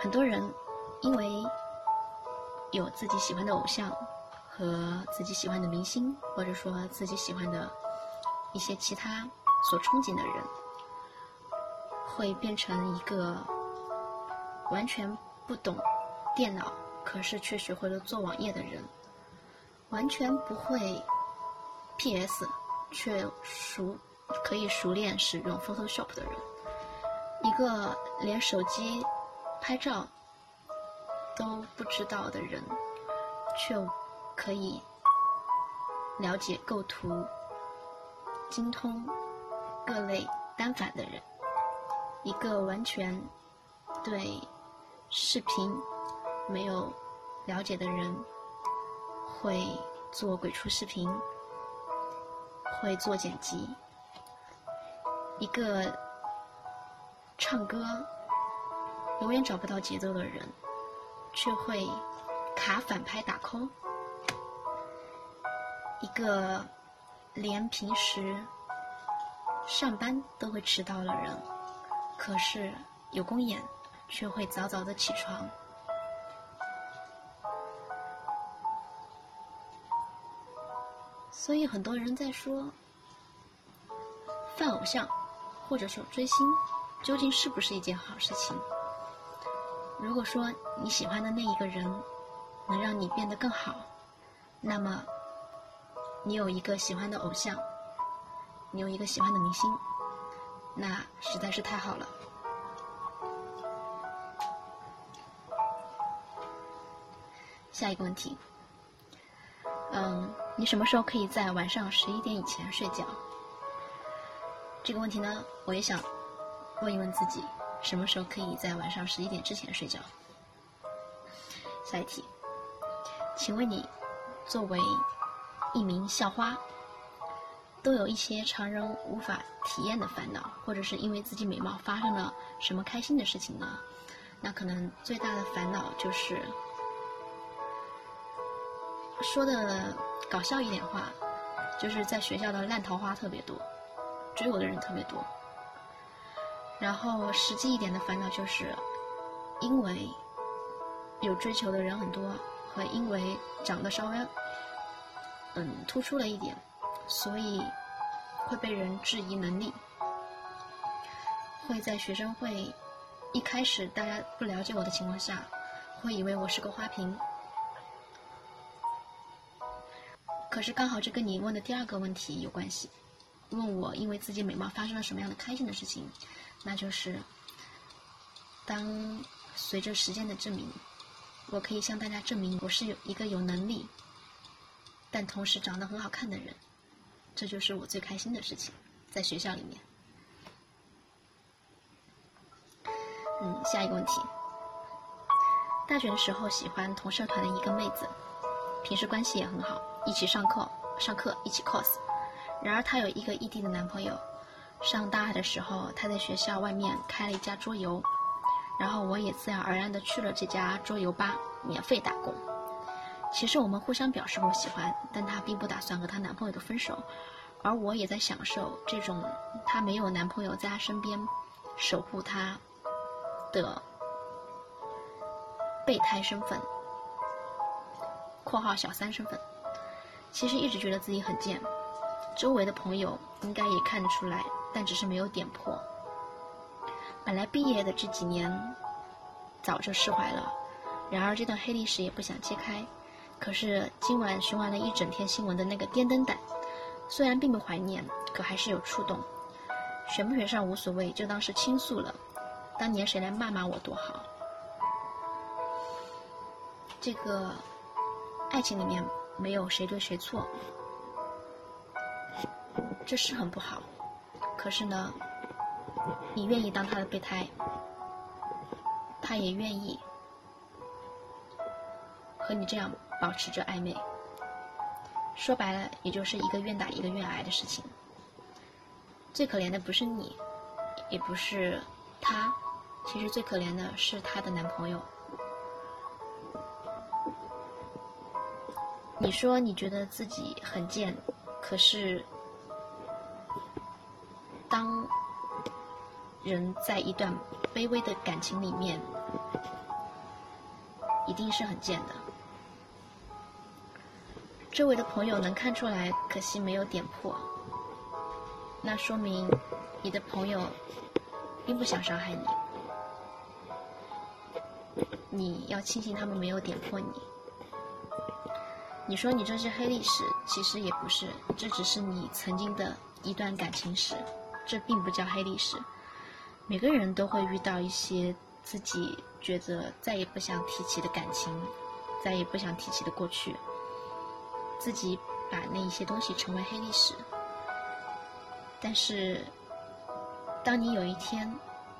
Speaker 2: 很多人因为有自己喜欢的偶像和自己喜欢的明星，或者说自己喜欢的。一些其他所憧憬的人，会变成一个完全不懂电脑，可是却学会了做网页的人；完全不会 PS，却熟可以熟练使用 Photoshop 的人；一个连手机拍照都不知道的人，却可以了解构图。精通各类单反的人，一个完全对视频没有了解的人，会做鬼畜视频，会做剪辑，一个唱歌永远找不到节奏的人，却会卡反拍打 call，一个。连平时上班都会迟到的人，可是有公演却会早早的起床。所以很多人在说，犯偶像或者说追星，究竟是不是一件好事情？如果说你喜欢的那一个人能让你变得更好，那么。你有一个喜欢的偶像，你有一个喜欢的明星，那实在是太好了。下一个问题，嗯，你什么时候可以在晚上十一点以前睡觉？这个问题呢，我也想问一问自己，什么时候可以在晚上十一点之前睡觉？下一题，请问你作为一名校花，都有一些常人无法体验的烦恼，或者是因为自己美貌发生了什么开心的事情呢？那可能最大的烦恼就是。说的搞笑一点话，就是在学校的烂桃花特别多，追我的人特别多。然后实际一点的烦恼就是，因为有追求的人很多，和因为长得稍微嗯突出了一点，所以会被人质疑能力，会在学生会一开始大家不了解我的情况下，会以为我是个花瓶。可是刚好这跟你问的第二个问题有关系，问我因为自己美貌发生了什么样的开心的事情，那就是当随着时间的证明，我可以向大家证明我是有一个有能力，但同时长得很好看的人，这就是我最开心的事情，在学校里面。嗯，下一个问题，大学的时候喜欢同社团的一个妹子。平时关系也很好，一起上课，上课一起 cos。然而她有一个异地的男朋友。上大二的时候，她在学校外面开了一家桌游，然后我也自然而然的去了这家桌游吧，免费打工。其实我们互相表示过喜欢，但她并不打算和她男朋友的分手，而我也在享受这种她没有男朋友在她身边守护她的备胎身份。括号小三身份，其实一直觉得自己很贱，周围的朋友应该也看得出来，但只是没有点破。本来毕业的这几年早就释怀了，然而这段黑历史也不想揭开。可是今晚寻完了一整天新闻的那个电灯胆，虽然并不怀念，可还是有触动。选不选上无所谓，就当是倾诉了。当年谁来骂骂我多好。这个。爱情里面没有谁对谁错，这是很不好。可是呢，你愿意当他的备胎，他也愿意和你这样保持着暧昧。说白了，也就是一个愿打一个愿挨的事情。最可怜的不是你，也不是他，其实最可怜的是她的男朋友。你说你觉得自己很贱，可是当人在一段卑微的感情里面，一定是很贱的。周围的朋友能看出来，可惜没有点破，那说明你的朋友并不想伤害你。你要庆幸他们没有点破你。你说你这是黑历史，其实也不是，这只是你曾经的一段感情史，这并不叫黑历史。每个人都会遇到一些自己觉得再也不想提起的感情，再也不想提起的过去，自己把那一些东西成为黑历史。但是，当你有一天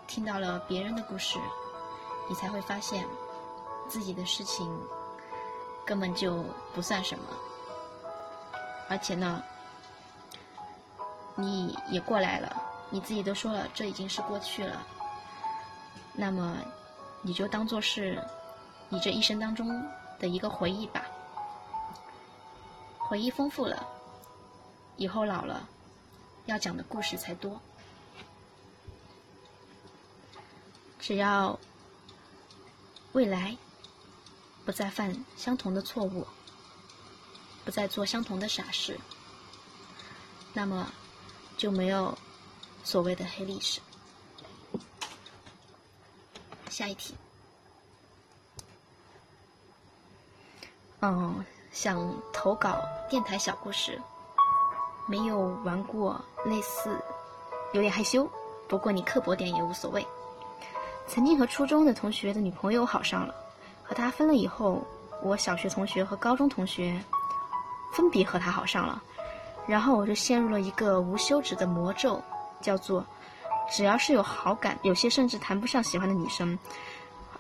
Speaker 2: 听到了别人的故事，你才会发现自己的事情。根本就不算什么，而且呢，你也过来了，你自己都说了，这已经是过去了。那么，你就当做是你这一生当中的一个回忆吧。回忆丰富了，以后老了，要讲的故事才多。只要未来。不再犯相同的错误，不再做相同的傻事，那么就没有所谓的黑历史。下一题，嗯，想投稿电台小故事，没有玩过类似，有点害羞，不过你刻薄点也无所谓。曾经和初中的同学的女朋友好上了，和他分了以后，我小学同学和高中同学分别和他好上了，然后我就陷入了一个无休止的魔咒，叫做只要是有好感，有些甚至谈不上喜欢的女生，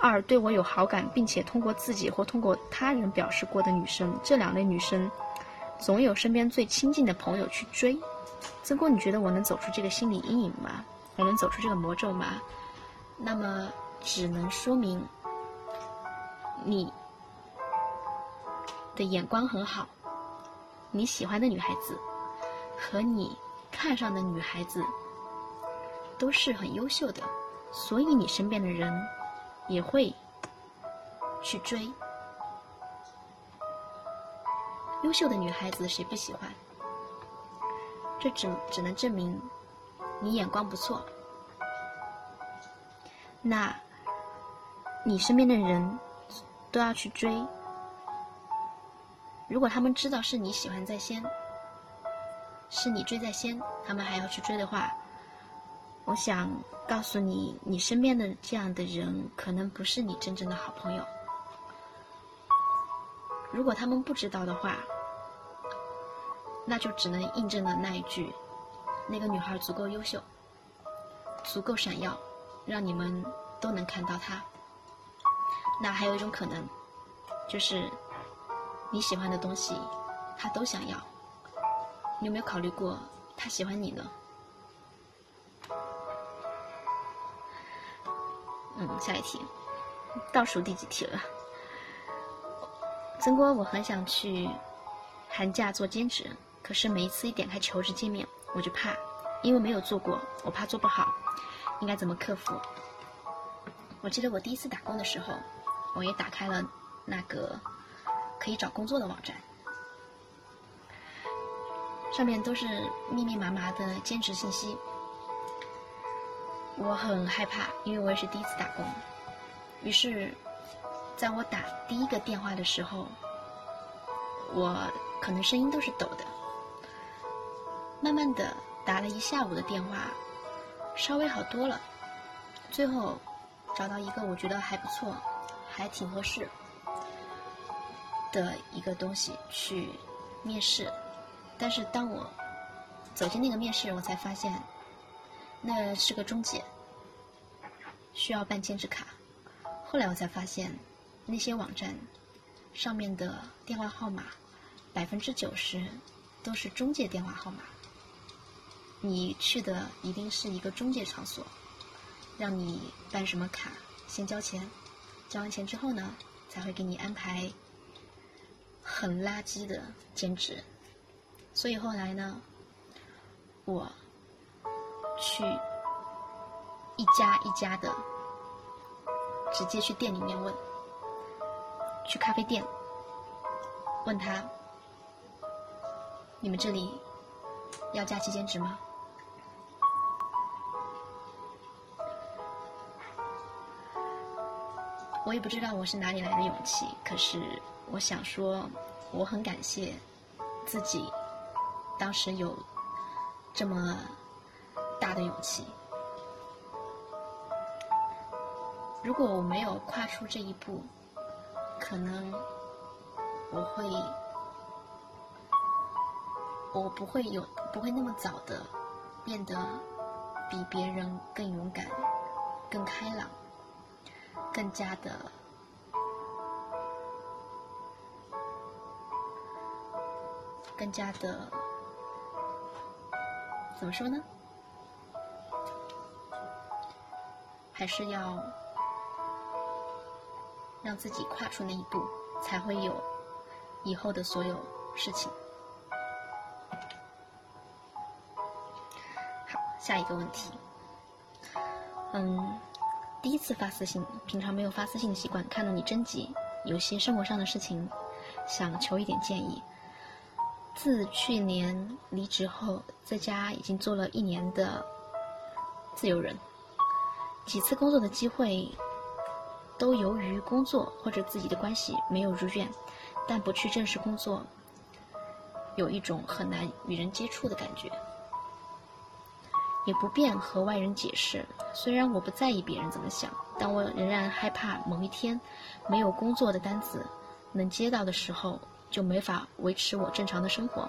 Speaker 2: 二对我有好感，并且通过自己或通过他人表示过的女生，这两类女生总有身边最亲近的朋友去追。曾哥，你觉得我能走出这个心理阴影吗？我能走出这个魔咒吗？那么，只能说明你的眼光很好，你喜欢的女孩子和你看上的女孩子都是很优秀的，所以你身边的人也会去追。优秀的女孩子谁不喜欢？这只只能证明你眼光不错。那，你身边的人都要去追。如果他们知道是你喜欢在先，是你追在先，他们还要去追的话，我想告诉你，你身边的这样的人可能不是你真正的好朋友。如果他们不知道的话，那就只能印证了那一句：那个女孩足够优秀，足够闪耀。让你们都能看到她。那还有一种可能，就是你喜欢的东西，他都想要。你有没有考虑过他喜欢你呢？嗯，下一题，倒数第几题了？曾哥，我很想去寒假做兼职，可是每一次一点开求职界面，我就怕，因为没有做过，我怕做不好。应该怎么克服？我记得我第一次打工的时候，我也打开了那个可以找工作的网站，上面都是密密麻麻的兼职信息。我很害怕，因为我也是第一次打工。于是，在我打第一个电话的时候，我可能声音都是抖的。慢慢的打了一下午的电话。稍微好多了，最后找到一个我觉得还不错、还挺合适的一个东西去面试。但是当我走进那个面试，我才发现那是个中介，需要办兼职卡。后来我才发现，那些网站上面的电话号码百分之九十都是中介电话号码。你去的一定是一个中介场所，让你办什么卡，先交钱，交完钱之后呢，才会给你安排很垃圾的兼职。所以后来呢，我去一家一家的，直接去店里面问，去咖啡店问他，你们这里要假期兼职吗？我也不知道我是哪里来的勇气，可是我想说，我很感谢自己当时有这么大的勇气。如果我没有跨出这一步，可能我会，我不会有，不会那么早的变得比别人更勇敢、更开朗。更加的，更加的，怎么说呢？还是要让自己跨出那一步，才会有以后的所有事情。好，下一个问题，嗯。第一次发私信，平常没有发私信的习惯，看到你征集，有些生活上的事情，想求一点建议。自去年离职后，在家已经做了一年的自由人，几次工作的机会，都由于工作或者自己的关系没有如愿，但不去正式工作，有一种很难与人接触的感觉。也不便和外人解释。虽然我不在意别人怎么想，但我仍然害怕某一天没有工作的单子能接到的时候，就没法维持我正常的生活。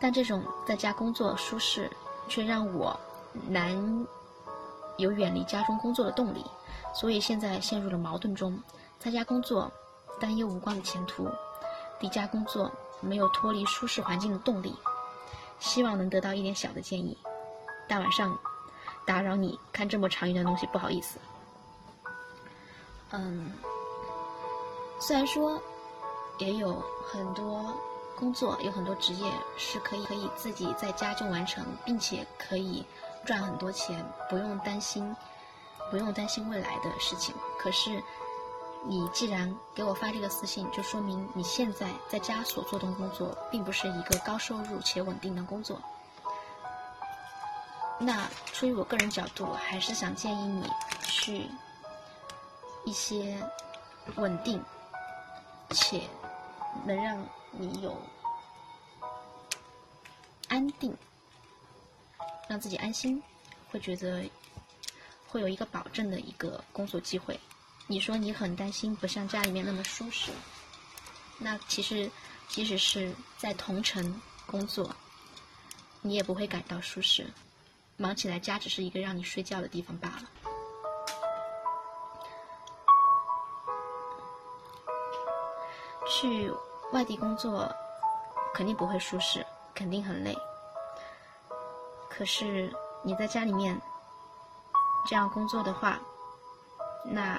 Speaker 2: 但这种在家工作舒适，却让我难有远离家中工作的动力，所以现在陷入了矛盾中。在家工作，担忧无光的前途；离家工作，没有脱离舒适环境的动力。希望能得到一点小的建议。大晚上打扰你看这么长一段东西，不好意思。嗯，虽然说也有很多工作，有很多职业是可以可以自己在家就完成，并且可以赚很多钱，不用担心不用担心未来的事情。可是。你既然给我发这个私信，就说明你现在在家所做的工作，并不是一个高收入且稳定的工作。那出于我个人角度，还是想建议你去一些稳定且能让你有安定，让自己安心，会觉得会有一个保证的一个工作机会。你说你很担心不像家里面那么舒适，那其实即使是在同城工作，你也不会感到舒适。忙起来，家只是一个让你睡觉的地方罢了。去外地工作肯定不会舒适，肯定很累。可是你在家里面这样工作的话，那。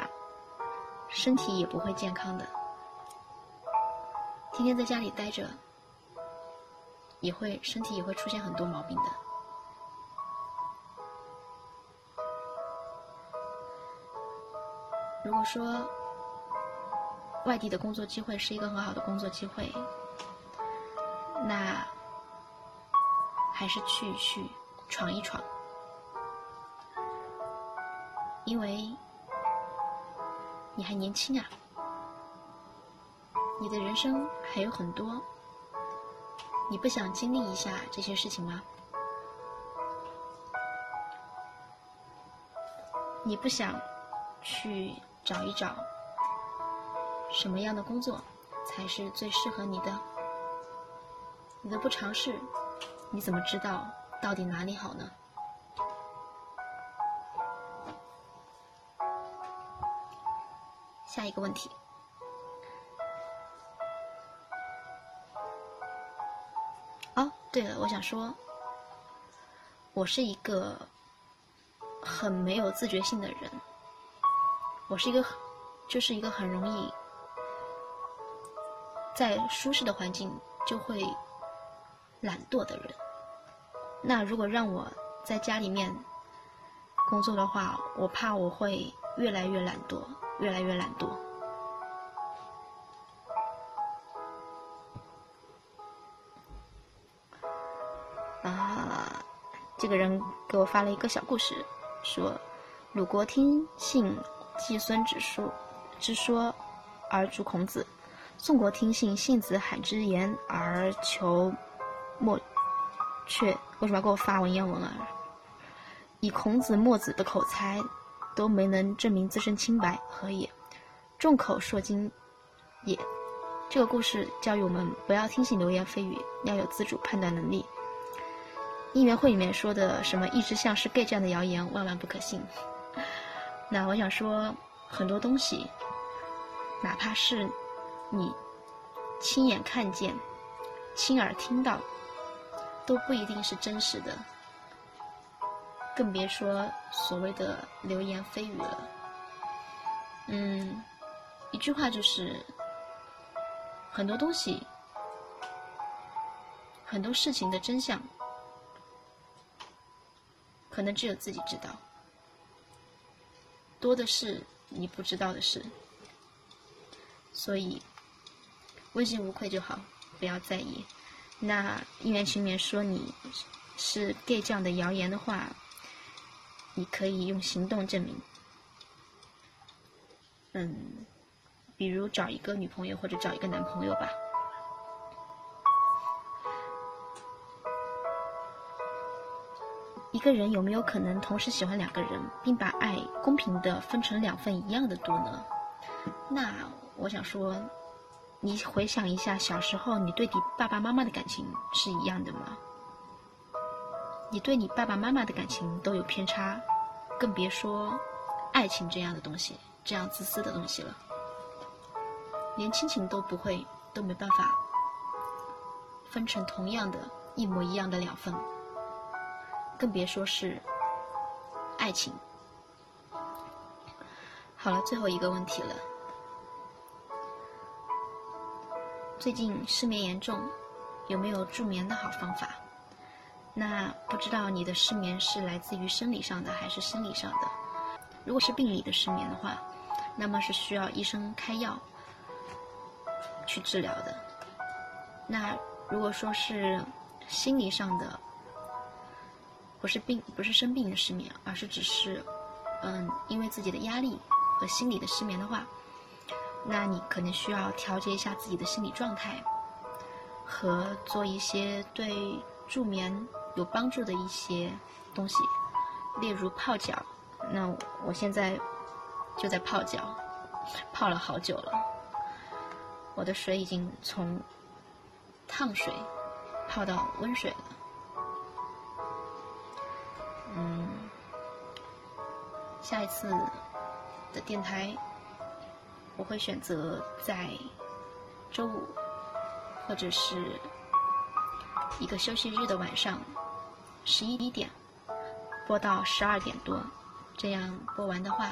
Speaker 2: 身体也不会健康的，天天在家里待着，也会身体也会出现很多毛病的。如果说外地的工作机会是一个很好的工作机会，那还是去一去闯一闯，因为。你还年轻啊，你的人生还有很多，你不想经历一下这些事情吗？你不想去找一找什么样的工作才是最适合你的？你都不尝试，你怎么知道到底哪里好呢？下一个问题。哦，对了，我想说，我是一个很没有自觉性的人，我是一个，就是一个很容易在舒适的环境就会懒惰的人。那如果让我在家里面工作的话，我怕我会越来越懒惰。越来越懒惰啊！这个人给我发了一个小故事，说：鲁国听信季孙之说之说而逐孔子；宋国听信信子罕之言而求墨却。为什么要给我发文言文啊？以孔子、墨子的口才。都没能证明自身清白，何也？众口铄金也。这个故事教育我们不要听信流言蜚语，要有自主判断能力。应援会里面说的什么一只象是 gay 这样的谣言，万万不可信。那我想说，很多东西，哪怕是你亲眼看见、亲耳听到，都不一定是真实的。更别说所谓的流言蜚语了。嗯，一句话就是，很多东西，很多事情的真相，可能只有自己知道，多的是你不知道的事。所以，问心无愧就好，不要在意。那应援群里面说你是 gay 这样的谣言的话。你可以用行动证明，嗯，比如找一个女朋友或者找一个男朋友吧。一个人有没有可能同时喜欢两个人，并把爱公平的分成两份一样的多呢？那我想说，你回想一下，小时候你对你爸爸妈妈的感情是一样的吗？你对你爸爸妈妈的感情都有偏差，更别说爱情这样的东西，这样自私的东西了。连亲情都不会，都没办法分成同样的一模一样的两份。更别说是爱情。好了，最后一个问题了。最近失眠严重，有没有助眠的好方法？那不知道你的失眠是来自于生理上的还是心理上的？如果是病理的失眠的话，那么是需要医生开药去治疗的。那如果说是心理上的，不是病，不是生病的失眠，而是只是，嗯，因为自己的压力和心理的失眠的话，那你可能需要调节一下自己的心理状态，和做一些对助眠有帮助的一些东西，例如泡脚。那我现在就在泡脚，泡了好久了，我的水已经从烫水泡到温水了。嗯，下一次的电台，我会选择在周五或者是一个休息日的晚上十一点播到十二点多，这样播完的话，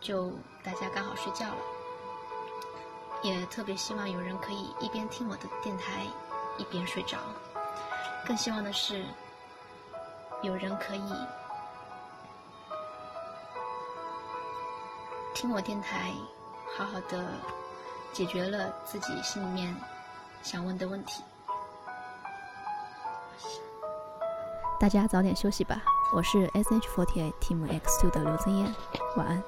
Speaker 2: 就大家刚好睡觉了。也特别希望有人可以一边听我的电台一边睡着，更希望的是。有人可以听我电台，好好的解决了自己心里面想问的问题。
Speaker 1: 大家早点休息吧，我是 shorty team X Two 的刘增艳，晚安。